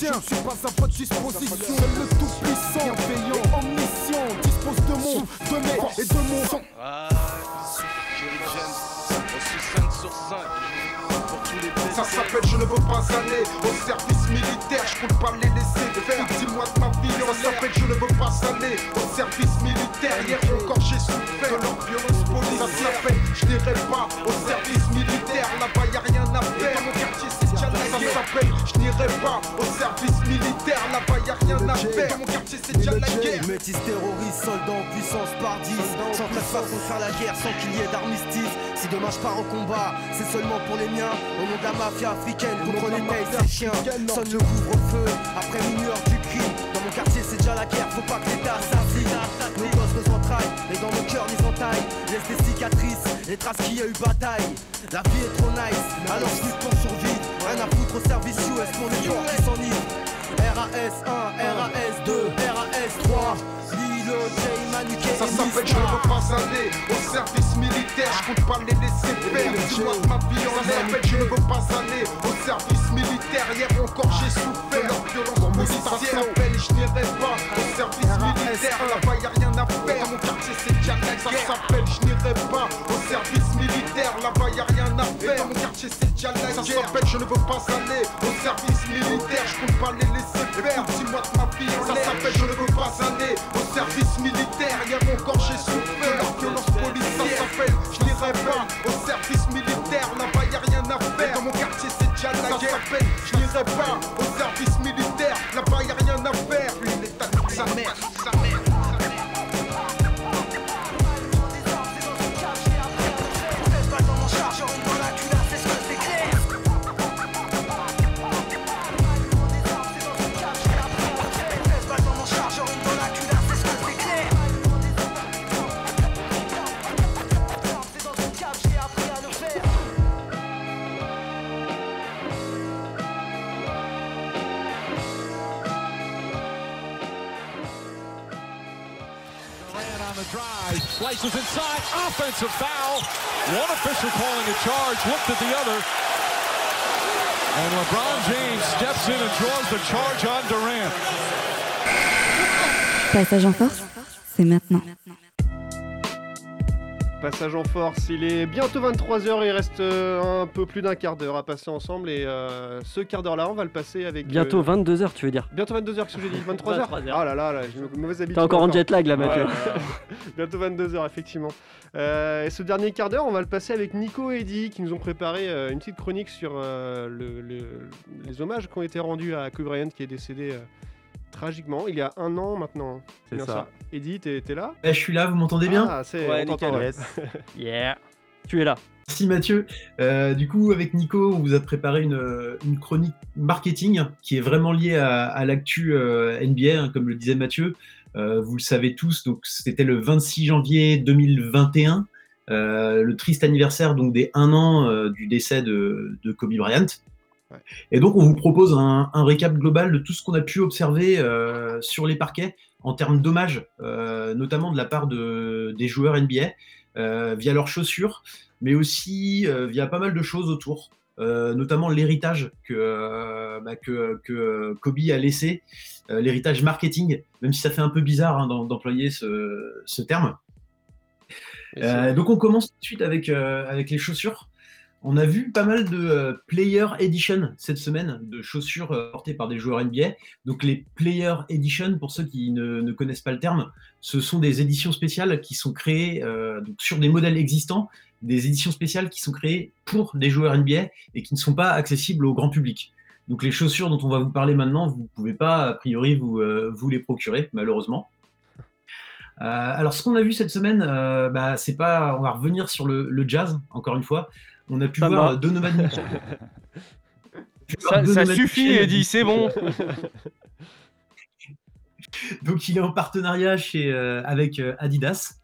Je ne suis pas à votre disposition. Le tout-puissant, bienveillant, omniscient, dispose de mon, de mes et de mon sang. Ah, Jerry James, aussi 5 sur 5. Pour tous les Ça s'appelle Je ne veux pas aller au service militaire, je compte pas les laisser faire. Dis-moi de ma vie, ça s'appelle Je ne veux pas aller au service militaire. Hier encore j'ai souffert de leur violence police. Ça s'appelle Je n'irai pas au service la Je n'irai pas au service militaire, là-bas y a rien à faire. Dans mon quartier c'est déjà la guerre. Métis terroristes, soldats en puissance par 10 Sans faire façon de faire la guerre sans qu'il y ait d'armistice. Si demain je pars au combat, c'est seulement pour les miens. Au nom de la mafia africaine, contre les tailles, ces chiens Sonne le couvre-feu, après minuit heure du crime. Dans mon quartier c'est déjà la guerre, faut pas que l'État s'assassine Nos gosses nos entrailles, et dans nos cœurs les entailles. Laisse des cicatrices, les traces qu'il y a eu bataille. La vie est trop nice, alors je lutte pour survivre. Rien à foutre au service US pour les corps qui RAS 1, RAS 2, RAS 3 Ça s'appelle Je ne veux pas aller au service militaire, je compte pas les laisser faire. Dis-moi de ma vie en l'air. Je ne veux pas aller au service militaire. Hier encore j'ai souffert leur violence policière. Ça s'appelle Je n'irai pas au service militaire. Là-bas y a rien à faire. Dans mon quartier c'est déjà la. Ça s'appelle Je n'irai pas au service militaire. Là-bas y a rien à faire. Mon quartier c'est déjà la. Ça s'appelle Je ne veux pas aller au service militaire. Je compte pas les laisser faire. Dis-moi de ma vie en l'air. Ça s'appelle Je ne veux pas aller au service militaire. Hier encore j'ai souffert de leur violence policière. Ça s'appelle Je n'irai pas au service militaire. Là-bas y a rien à faire. Dans mon quartier c'est déjà la guerre. Ça Je n'irai pas au service militaire. Là-bas y a rien à faire. Lui l'état sa mère. Sa mère. Inside, offensive foul. One official calling a charge, looked at the other. And LeBron James steps in and draws the charge on Durant. Passage en force, c'est maintenant. Passage en force, il est bientôt 23h, il reste euh, un peu plus d'un quart d'heure à passer ensemble et euh, ce quart d'heure là on va le passer avec... Bientôt euh, 22h, tu veux dire Bientôt 22h, qu'est-ce que j'ai dit 23h 23h. Ah là là, là j'ai une mauvaise habitude. T'es encore en jet lag, là, Mathieu. ouais. [laughs] Bientôt 22h, effectivement. Euh, et ce dernier quart d'heure, on va le passer avec Nico et Eddie qui nous ont préparé euh, une petite chronique sur euh, le- le- les hommages qui ont été rendus à Kobe Bryant qui est décédé euh, tragiquement il y a un an maintenant. C'est bien ça. Eddie, t'es t'es là Eh, je suis là, vous m'entendez bien Ah, c'est Ouais, ouais. [laughs] Yeah. Tu es là. Merci Mathieu. Euh, du coup, avec Nico, on vous a préparé une, une chronique marketing qui est vraiment liée à, à l'actu euh, NBA, hein, comme le disait Mathieu. Euh, vous le savez tous, donc c'était le 26 janvier 2021, euh, le triste anniversaire donc des un an euh, du décès de, de Kobe Bryant. Et donc, on vous propose un, un récap global de tout ce qu'on a pu observer euh, sur les parquets en termes d'hommages, euh, notamment de la part de, des joueurs NBA, euh, via leurs chaussures, mais aussi via pas mal de choses autour, notamment l'héritage que, bah, que, que Kobe a laissé, l'héritage marketing, même si ça fait un peu bizarre hein, d'em- d'employer ce, ce terme. Donc on commence tout de suite avec, avec les chaussures. On a vu pas mal de euh, Player Edition cette semaine, de chaussures euh, portées par des joueurs NBA. Donc les Player Edition, pour ceux qui ne, connaissent pas le terme, ce sont des éditions spéciales qui sont créées euh, sur des modèles existants, des éditions spéciales qui sont créées pour des joueurs NBA et qui ne sont pas accessibles au grand public. Donc les chaussures dont on va vous parler maintenant, vous ne pouvez pas a priori vous, les procurer, malheureusement. Alors, ce qu'on a vu cette semaine, bah, c'est pas. On va revenir sur le jazz, encore une fois. On a pu Ça voir va. Donovan Mitchell. [laughs] pu voir Ça, ça suffit, Mitchell. Eddie, c'est bon. [laughs] Donc, il est en partenariat chez, euh, avec euh, Adidas.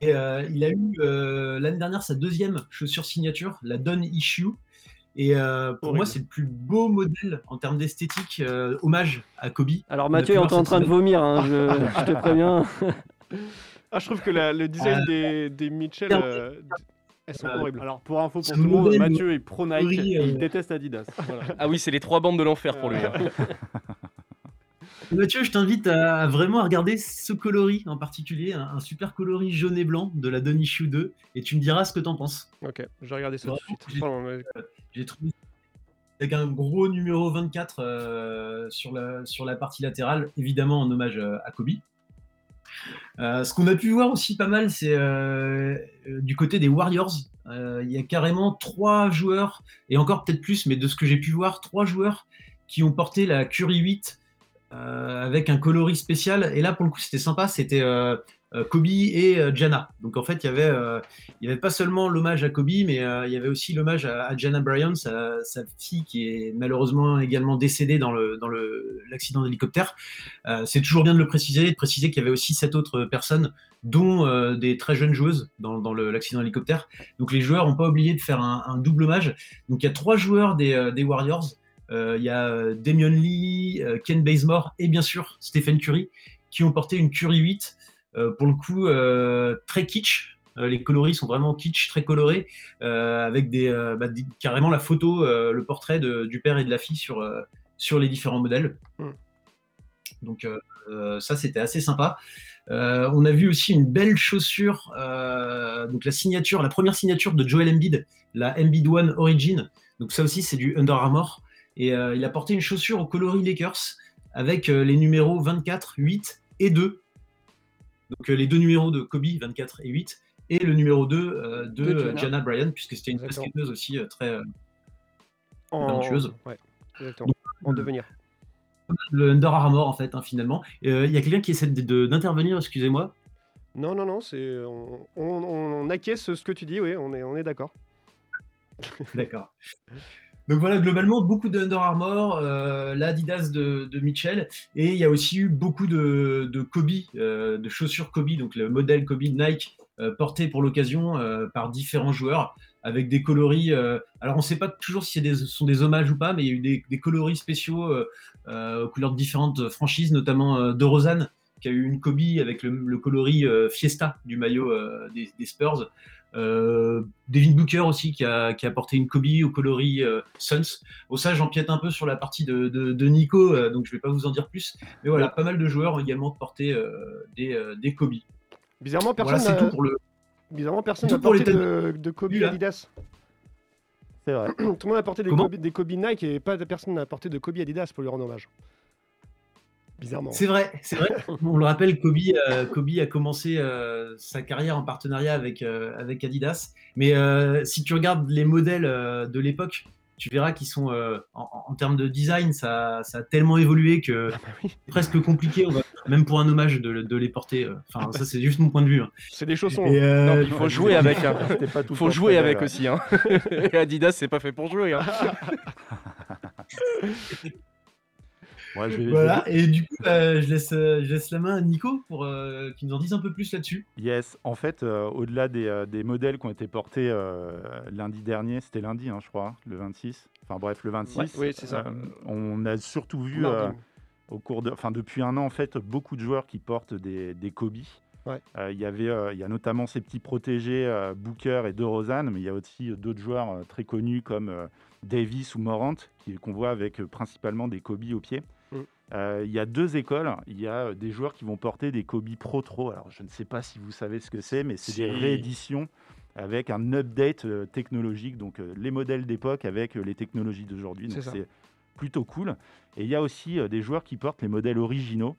Et euh, il a eu euh, l'année dernière sa deuxième chaussure signature, la Don Issue. Et euh, pour moi, c'est le plus beau modèle en termes d'esthétique, euh, hommage à Kobe. Alors On Mathieu pu est en train de vomir, hein, je, je te préviens. [laughs] Ah, je trouve que la- le design Euh, des, des Mitchell. Euh, Elles sont Euh, horribles. Alors pour info pour tout le monde, Mathieu est pro Nike et euh, il déteste Adidas. Voilà. [laughs] Ah oui, c'est les trois bandes de l'enfer pour lui. hein. [laughs] Mathieu, je t'invite à, vraiment à regarder ce coloris en particulier, un, super coloris jaune et blanc de la Donny Shoe 2, et tu me diras ce que t'en penses. Ok, je vais regarder ça tout de suite. j'ai- mais- J'ai trouvé avec un gros numéro 24 euh, sur, la, sur la partie latérale, évidemment en hommage euh, à Kobe. Euh, ce qu'on a pu voir aussi pas mal, c'est euh, euh, du côté des Warriors. Il y a carrément trois joueurs, et encore peut-être plus, mais de ce que j'ai pu voir, trois joueurs qui ont porté la Curry 8 euh, avec un coloris spécial. Et là, pour le coup, c'était sympa, c'était Kobe et euh, Jana. Donc en fait, il y avait, euh, il y avait pas seulement l'hommage à Kobe, mais euh, il y avait aussi l'hommage à, Jana Bryan, sa, fille qui est malheureusement également décédée dans l'accident d'hélicoptère. Euh, c'est toujours bien de le préciser, de préciser qu'il y avait aussi sept autres personnes, dont euh, des très jeunes joueuses dans, l'accident d'hélicoptère. Donc les joueurs n'ont pas oublié de faire un, double hommage. Donc il y a trois joueurs des, euh, Warriors. Euh, Il y a euh, Damian Lee, euh, Ken Bazemore et bien sûr Stephen Curry qui ont porté une Curry 8 euh, pour le coup euh, très kitsch. Euh, les coloris sont vraiment kitsch, très colorés, euh, avec des, euh, bah, des- carrément la photo, euh, le portrait de- du père et de la fille sur, euh, sur les différents modèles. Mm. Donc euh, euh, ça c'était assez sympa. Euh, on a vu aussi une belle chaussure, euh, donc la signature, la première signature de Joel Embiid, la Embiid One Origin. Donc ça aussi c'est du Under Armour. Et euh, il a porté une chaussure au coloris Lakers avec euh, les numéros 24, 8 et 2. Donc euh, les deux numéros de Kobe, 24 et 8, et le numéro 2 euh, de, De euh, Jana. Jana Bryan, puisque c'était une basketteuse aussi euh, très euh, En... talentueuse. Ouais. En devenir. Le Under Armour en fait, hein, finalement. Euh, Il y a quelqu'un qui essaie d'intervenir, excusez-moi. Non, non, non, c'est on, on, on acquiesce ce que tu dis, oui, on est, on est d'accord. D'accord. [laughs] Donc voilà, globalement, beaucoup de Under Armour, euh, l'Adidas de, Mitchell, et il y a aussi eu beaucoup de, Kobe, euh, de chaussures Kobe, donc le modèle Kobe Nike, euh, porté pour l'occasion euh, par différents joueurs, avec des coloris. alors on ne sait pas toujours si ce sont des hommages ou pas, mais il y a eu des, coloris spéciaux aux couleurs de différentes franchises, notamment de Rosanne, qui a eu une Kobe avec le, coloris Fiesta du maillot des Spurs. Euh, Devin Booker aussi qui a, qui a porté une Kobe au coloris euh, Suns. Au ça, j'empiète un peu sur la partie de, de- de Nico, euh, donc je vais pas vous en dire plus. Mais voilà, pas mal de joueurs ont également porté des, des Kobe. Bizarrement, personne Voilà, tout pour le. Bizarrement, personne n'a porté de, de Kobe. Adidas. C'est vrai. [clears throat] Tout le monde a porté des Kobe, des Kobe Nike et pas de personne n'a porté de Kobe Adidas pour lui rendre hommage. Bizarrement. C'est vrai, c'est vrai. [laughs] On le rappelle, Kobe, euh, Kobe a commencé euh, sa carrière en partenariat avec, euh, avec Adidas. Mais euh, si tu regardes les modèles euh, de l'époque, tu verras qu'ils sont, euh, en, en termes de design, ça, ça a tellement évolué que c'est presque compliqué, on va- même pour un hommage, de, de les porter. Enfin, ça, c'est juste mon point de vue. hein. C'est des chaussons. Euh, Non, il faut jouer avec. hein. Tout Il faut jouer avec aussi. Hein. [laughs] Et Adidas, c'est pas fait pour jouer. [laughs] Ouais, je vais- je vais- Voilà, et du coup, euh, je, laisse, euh, je laisse la main à Nico pour euh, qu'il nous en dise un peu plus là-dessus. Yes, en fait, euh, au-delà des, euh, des modèles qui ont été portés euh, lundi dernier, c'était lundi, hein, je crois, le 26. Enfin bref, le 26. Ouais, oui, c'est ça. euh, on a surtout vu euh, au cours de, enfin depuis un an en fait, beaucoup de joueurs qui portent des, des Kobe. Ouais. Euh, Il y avait, euh, il y a notamment ces petits protégés euh, Booker et DeRozan, mais il y a aussi euh, d'autres joueurs euh, très connus comme euh, Davis ou Morant, qu'on voit avec euh, principalement des Kobe au pied. Euh, Il y a deux écoles. Il y a euh, des joueurs qui vont porter des Kobe Pro Trop. Alors, je ne sais pas si vous savez ce que c'est, mais c'est des rééditions avec un update euh, technologique, donc les modèles d'époque avec les technologies d'aujourd'hui. C'est Donc c'est plutôt cool. Et il y a aussi des joueurs qui portent les modèles originaux.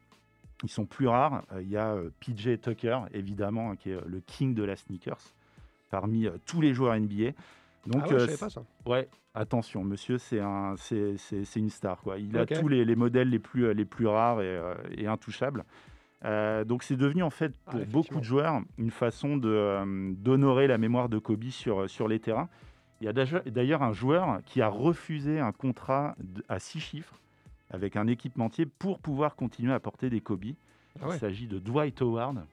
Ils sont plus rares. Il y a PJ Tucker, évidemment, hein, qui est le king de la sneakers parmi tous les joueurs NBA. Donc, Ah ouais, je euh, savais pas ça. Ouais, attention, monsieur, c'est un, c'est, une star. Quoi. Il a tous les, les modèles les plus, les plus rares et, euh, et intouchables. Euh, donc c'est devenu en fait Ah, pour beaucoup de joueurs une façon euh, d'honorer la mémoire de Kobe sur, sur les terrains. Il y a d'ailleurs- un joueur qui a refusé un contrat à six chiffres avec un équipementier pour pouvoir continuer à porter des Kobe. Ah ouais. Il s'agit de Dwight Howard.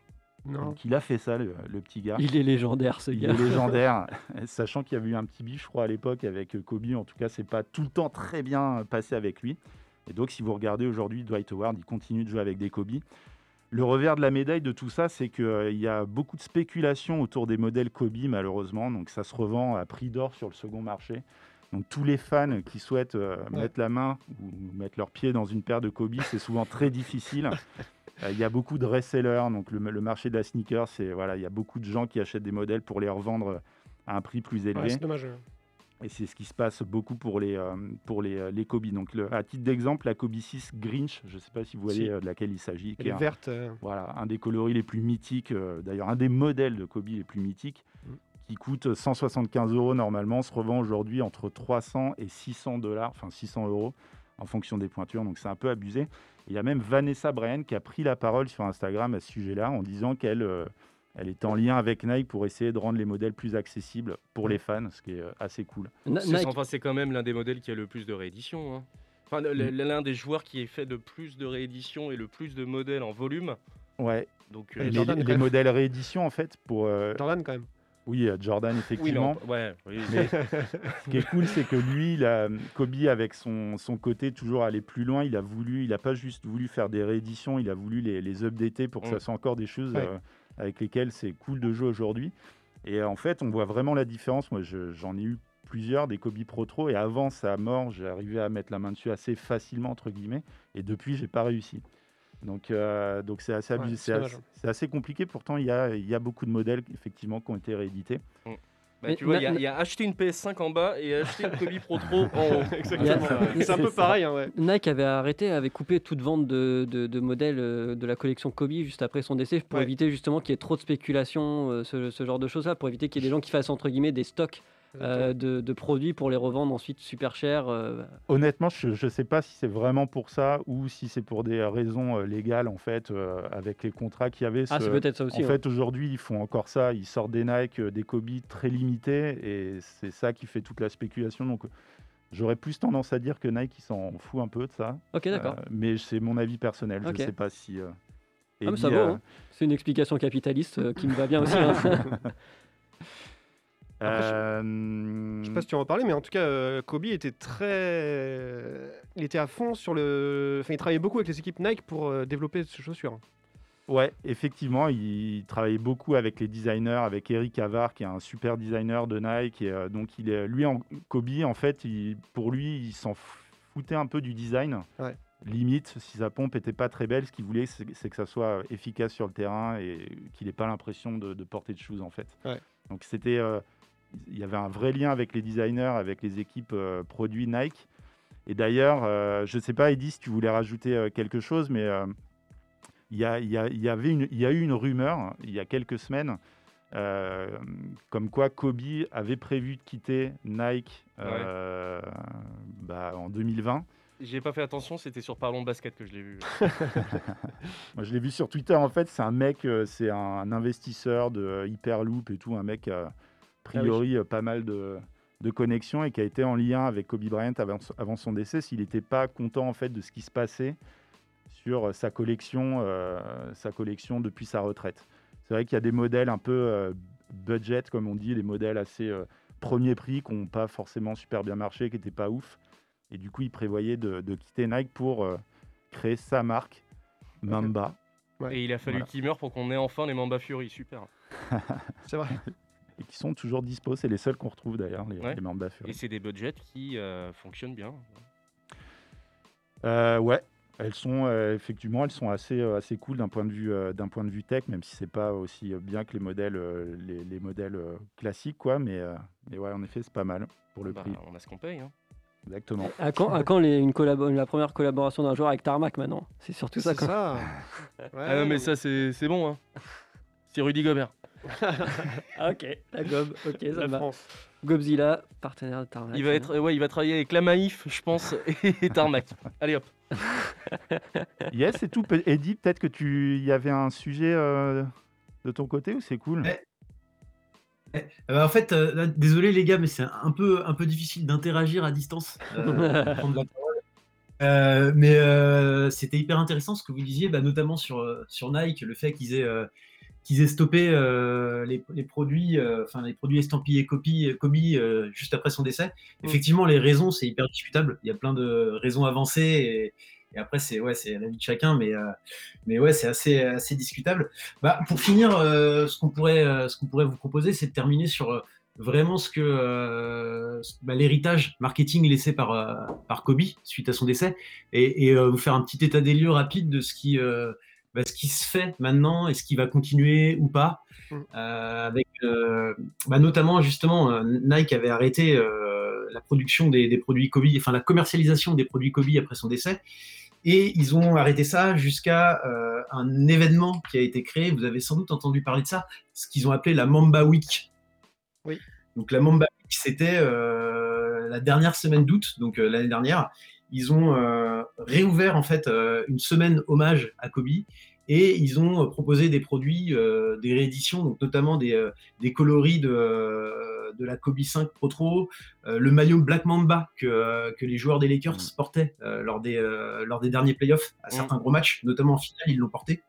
Non. Donc il a fait ça, le, le petit gars. Il est légendaire, ce Il gars. est légendaire, [laughs] [laughs] sachant qu'il y avait eu un petit bif, je crois, à l'époque avec euh, Kobe. En tout cas, c'est pas tout le temps très bien passé avec lui. Et donc, si vous regardez aujourd'hui Dwight Howard, il continue de jouer avec des Kobe. Le revers de la médaille de tout ça, c'est qu'il y a beaucoup de spéculation autour des modèles Kobe, malheureusement. Donc ça se revend à prix d'or sur le second marché. Donc tous les fans qui souhaitent euh, mettre la main ou mettre leur pied dans une paire de Kobe, c'est souvent très difficile. [laughs] Euh, Il y a beaucoup de resellers, donc le, le marché de la sneaker, c'est voilà, il y a beaucoup de gens qui achètent des modèles pour les revendre à un prix plus élevé. Ouais, c'est dommage. Et c'est ce qui se passe beaucoup pour les, euh, pour les, euh, les Kobe. Donc, le- à titre d'exemple, la Kobe 6 Grinch, je ne sais pas si vous voyez Si. euh, de laquelle il s'agit. Elle est un- verte. euh, Voilà, un des coloris les plus mythiques, d'ailleurs un des modèles de Kobe les plus mythiques, Mm. qui coûte 175 euros normalement, se revend aujourd'hui entre 300 et 600 dollars, enfin 600 euros en fonction des pointures, donc c'est un peu abusé. Il y a même Vanessa Bryan qui a pris la parole sur Instagram à ce sujet-là en disant qu'elle euh, elle est en lien avec Nike pour essayer de rendre les modèles plus accessibles pour les fans, ce qui est euh, assez cool. C'est enfin, c'est quand même l'un des modèles qui a le plus de rééditions. hein. Enfin, Mm. l'un des joueurs qui est fait de plus de rééditions et le plus de modèles en volume. Ouais. Donc, euh, les, Jordan, modèles réédition, en fait, pour. euh, Jordan, quand même. Oui, euh, Jordan, Oui, mais effectivement. on- ouais, oui. Mais ce qui est cool, c'est que lui, il a- Kobe, avec son, son côté toujours aller plus loin, il a voulu, il n'a pas juste voulu faire des rééditions, il a voulu les, les updater pour que ça Mm. soit encore des choses Ouais. euh, avec lesquelles c'est cool de jouer aujourd'hui. Et euh, en fait, on voit vraiment la différence. Moi, je- j'en ai eu plusieurs des Kobe Pro Trop, et avant sa mort, j'ai arrivé à mettre la main dessus assez facilement, entre guillemets, et depuis, j'ai pas réussi. Donc, euh, donc c'est assez, Ouais, abusé, c'est assez, compliqué. Pourtant, il y a, il y a beaucoup de modèles effectivement qui ont été réédités. Bah, Mais tu vois, il y, a- na- il y a acheté une PS5 en bas et acheté une Kobe Pro Pro en haut. [laughs] Exactement. Il y a- C'est un peu ça. pareil, hein, ouais. Nike avait arrêté, avait coupé toute vente de, de- de modèles euh, de la collection Kobe juste après son décès pour Ouais. éviter justement qu'il y ait trop de spéculation, euh, ce, ce genre de choses-là, pour éviter qu'il y ait des gens qui fassent entre guillemets des stocks euh, de, de produits pour les revendre ensuite super cher. euh, Honnêtement, je ne sais pas si c'est vraiment pour ça ou si c'est pour des raisons euh, légales, en fait, euh, avec les contrats qu'il y avait. Ah, ce- c'est peut-être ça aussi, En ouais. fait, aujourd'hui, ils font encore ça. Ils sortent des Nike, des Kobe très limités, et c'est ça qui fait toute la spéculation. Donc, j'aurais plus tendance à dire que Nike, il s'en fout un peu de ça. Ok, d'accord. Euh, mais c'est mon avis personnel. Je ne sais pas si... euh, Ah, mais ça euh, hein. C'est une explication capitaliste euh, qui me va bien aussi. hein. [laughs] [laughs] Après, je- euh, Je sais pas si tu en parlais, mais en tout cas, euh, Kobe était très. Il était à fond sur le. Enfin, il travaillait beaucoup avec les équipes Nike pour euh, développer ces chaussures. Ouais, effectivement, il travaillait beaucoup avec les designers, avec Eric Avar, qui est un super designer de Nike. Et, euh, donc, il est, lui, en, Kobe, en fait, il- pour lui, il s'en foutait un peu du design. Ouais. Limite, si sa pompe était pas très belle, ce qu'il voulait, c'est c'est que ça soit efficace sur le terrain et qu'il n'ait pas l'impression de, de porter de choses, en fait. Ouais. Donc, c'était, euh, il y avait un vrai lien avec les designers, avec les équipes euh, produits Nike. Et d'ailleurs, euh, je ne sais pas, Eddy, si tu voulais rajouter euh, quelque chose, mais il y, a, y a- il y avait une, y a eu une rumeur il y a quelques semaines comme quoi Kobe avait prévu de quitter Nike bah, en 2020. J'ai pas fait attention, c'était sur Parlons Basket que je l'ai vu. [laughs] [laughs] Moi, je l'ai vu sur Twitter. En fait, c'est un mec, c'est un investisseur de Hyperloop et tout, un mec euh, a priori euh, pas mal de, de connexions et qui a été en lien avec Kobe Bryant avant, avant son décès. S'il n'était pas content en fait de ce qui se passait sur euh, sa collection, euh, sa collection depuis sa retraite. C'est vrai qu'il y a des modèles un peu euh, budget, comme on dit, des modèles assez euh, premier prix qui n'ont pas forcément super bien marché, qui n'étaient pas ouf. Et du coup, il prévoyait de, de quitter Nike pour euh, créer sa marque, Mamba. Et il a fallu Voilà. qu'il meure pour qu'on ait enfin les Mamba Fury, super. [laughs] C'est vrai. Et qui sont toujours dispo. C'est les seuls qu'on retrouve d'ailleurs, les, Ouais. les Mamba Fury. Et c'est des budgets qui euh, fonctionnent bien. Euh, ouais, elles sont euh, effectivement, elles sont assez, euh, assez cool d'un point de vue, euh, d'un point de vue tech, même si c'est pas aussi bien que les modèles, euh, les, les modèles euh, classiques, quoi. Mais, euh, mais ouais, en effet, c'est pas mal pour le Bah, prix. on a ce qu'on paye. Hein. Exactement. à quand, à quand les- une collabo- la première collaboration d'un joueur avec Tarmac maintenant? C'est surtout ça. C'est ça. [laughs] ah non, mais ça, c'est c'est bon. Hein. C'est Rudy Gobert. Ah, ok, la gobe, ok, ça La va. France. Gobzilla, partenaire de Tarmac. Il va, être, ouais, il va travailler avec la Maïf, je pense, et [laughs] Tarmac. Allez hop. [laughs] Yes, c'est tout. Eddie, peut-être que tu, il y avait un sujet euh, de ton côté ou c'est cool? Euh, bah, en fait, euh, là, désolé les gars, mais c'est un peu, un peu difficile d'interagir à distance. euh. [laughs] Euh, mais euh, c'était hyper intéressant ce que vous disiez, bah, notamment sur, sur Nike, le fait qu'ils aient, euh, qu'ils aient stoppé euh, les, les produits, euh, enfin les produits estampillés copie, Kobe euh, juste après son décès. Effectivement, les raisons, c'est hyper discutable. Il y a plein de raisons avancées Et après, c'est ouais, c'est l'avis de chacun, mais, euh, mais ouais, c'est assez, assez discutable. Bah, pour finir, euh, ce qu'on pourrait, euh, ce qu'on pourrait vous proposer, c'est de terminer sur euh, vraiment ce que euh, bah, l'héritage marketing laissé par, euh, par Kobe suite à son décès, et, et, euh, vous faire un petit état des lieux rapide de ce qui, euh, bah, ce qui se fait maintenant et ce qui va continuer ou pas. Euh, avec euh, bah, notamment justement euh, Nike avait arrêté la production des, des produits Kobe, enfin la commercialisation des produits Kobe après son décès. Et ils ont arrêté ça jusqu'à un événement qui a été créé. Vous avez sans doute entendu parler de ça, ce qu'ils ont appelé la Mamba Week. Oui. Donc la Mamba Week, c'était la dernière semaine d'août, donc l'année dernière. Ils ont réouvert en fait euh, une semaine hommage à Kobe. Et ils ont euh, proposé des produits, euh, des rééditions, donc notamment des, euh, des coloris de, euh, de la Kobe 5 Pro Tro, le maillot Black Mamba que, que les joueurs des Lakers portaient euh, lors, des, lors des derniers playoffs à certains gros matchs, notamment en finale, ils l'ont porté.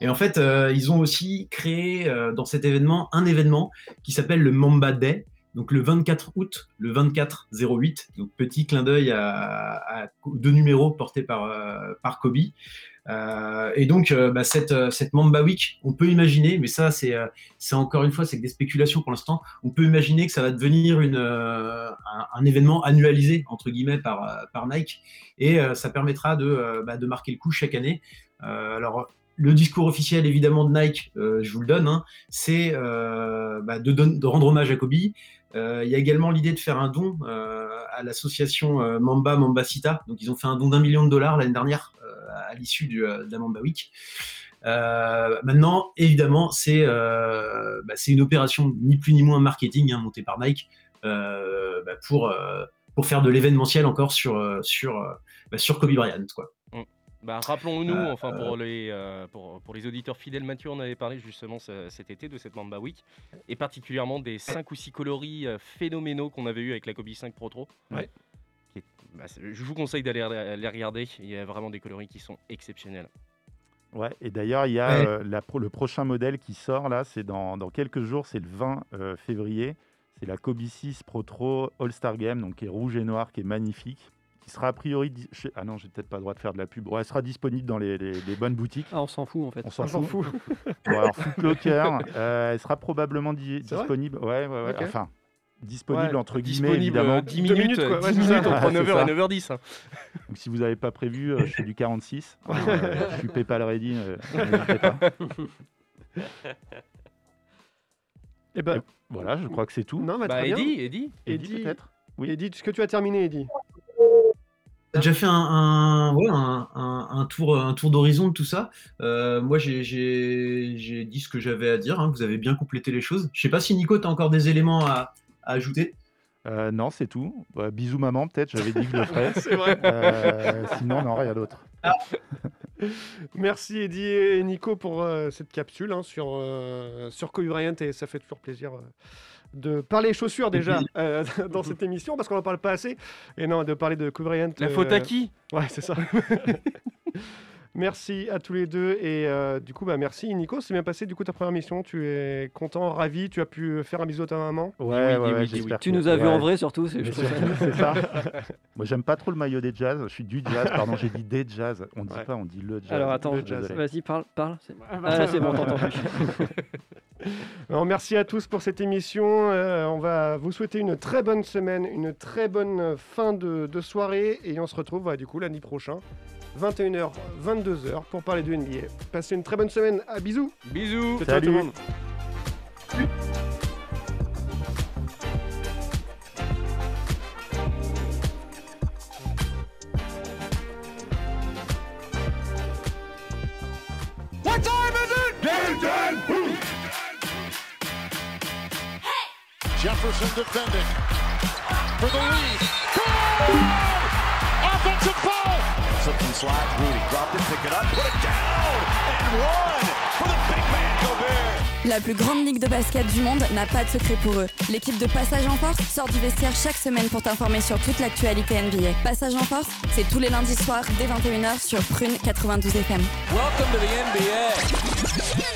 Et en fait, ils ont aussi créé dans cet événement un événement qui s'appelle le Mamba Day, donc le 24 août, le 24-08, donc petit clin d'œil à, deux numéros portés par, euh, par Kobe. Euh, et donc, euh, bah, cette, cette Mamba Week, on peut imaginer, mais ça, c'est encore une fois, c'est que des spéculations pour l'instant, on peut imaginer que ça va devenir une, un, événement annualisé, entre guillemets, par, par Nike, et ça permettra de, bah, de marquer le coup chaque année. Alors, le discours officiel, évidemment, de Nike, je vous le donne, hein, c'est bah, de, de rendre hommage à Kobe. Euh, Il y a également l'idée de faire un don euh, à l'association euh, Mamba Mambacita. Donc, ils ont fait un don d'un million de dollars l'année dernière à l'issue de la Mamba Week. Maintenant, évidemment, c'est bah, c'est une opération ni plus ni moins marketing hein, montée par Nike bah, pour, faire de l'événementiel encore sur, bah, Kobe Bryant. Bah, Rappelons-nous, Euh, enfin pour les, euh, pour, pour les auditeurs fidèles, Mathieu, on avait parlé justement ce- cet été de cette Mamba Week, et particulièrement des 5 ou 6 coloris euh, phénoménaux qu'on avait eu avec la Kobe 5 Pro Tro. Ouais. Est- bah, je vous conseille d'aller les regarder, il y a vraiment des coloris qui sont exceptionnels. Ouais, et d'ailleurs, il y a Ouais. euh, la pro- le prochain modèle qui sort là, c'est dans, dans quelques jours, c'est le 20 euh, février. C'est la Kobe 6 Pro Tro All-Star Game, donc qui est rouge et noir, qui est magnifique. Sera a priori. di- sais- Ah non, j'ai peut-être pas le droit de faire de la pub. Ouais, elle sera disponible dans les, les- les bonnes boutiques. Ah, on s'en fout en fait. On s'en fout. fout. Bon, alors, Foot Locker, euh, elle sera probablement di- C'est vrai disponible. Ouais, ouais, ouais. Ok. Enfin, disponible Ouais, entre guillemets, disponible, évidemment. euh, 10 minutes, minutes, quoi. 10 Ouais, c'est minutes ça. entre Ouais, 9h c'est et ça. 9h10, hein. Donc, si vous n'avez pas prévu, euh, je fais du 46. Euh, [laughs] je suis PayPal ready, euh, n'hésitez pas. [laughs] Eh ben, voilà, je crois que c'est tout. Non, bah, Bah, très bien. Eddie, Eddie Eddie, peut-être Oui. Eddie, est-ce que tu as terminé, Eddie T'as déjà fait un, un- ouais, un, un- un tour, un tour d'horizon de tout ça? Euh, moi, j'ai- j'ai j'ai dit ce que j'avais à dire. hein. Vous avez bien complété les choses. Je sais pas si Nico, tu as encore des éléments à, à ajouter? Euh, non, c'est tout. Bah, bisous maman, peut-être, j'avais dit que je le ferais. [laughs] C'est vrai. Euh, sinon, non, rien d'autre. Merci Eddie et Nico pour euh, cette capsule hein, sur, euh, sur Kobe Bryant et ça fait toujours plaisir euh, de parler chaussures déjà euh, [laughs] dans cette émission parce qu'on n'en parle pas assez et non de parler de Kobe Bryant. La faute à qui? Ouais c'est ça. [laughs] merci à tous les deux et euh, du coup bah merci Nico c'est bien passé du coup ta première mission tu es content ravi tu as pu faire un bisou à ta maman? Ouais, ouais, ouais, j'espère Tu que- nous as vu ouais. en vrai surtout, c'est ça-. [laughs] Moi, j'aime pas trop le maillot des jazz. Je suis du jazz, pardon, j'ai dit des jazz. On dit pas, on dit le jazz. Alors attends, vas-y, parle, parle. C'est Ah, bah, ah, ça c'est bon, t'entends plus. Alors, merci à tous pour cette émission. Euh, on va vous souhaiter une très bonne semaine, une très bonne fin de, de soirée. Et on se retrouve bah, du coup lundi prochain, 21h, 22h, pour parler de NBA. Passez une très bonne semaine. À bisous. Bisous. Ciao, ciao, tout le Salut. monde. Jefferson defending for the lead. Offensive foul! Dropped it, pick it up, put it down, and one for the big man Gobert. La plus grande ligue de basket du monde n'a pas de secret pour eux. L'équipe de Passage en Force sort du vestiaire chaque semaine pour t'informer sur toute l'actualité NBA. Passage en Force, c'est tous les lundis soirs dès 21h sur Prune 92 FM. Welcome to the NBA.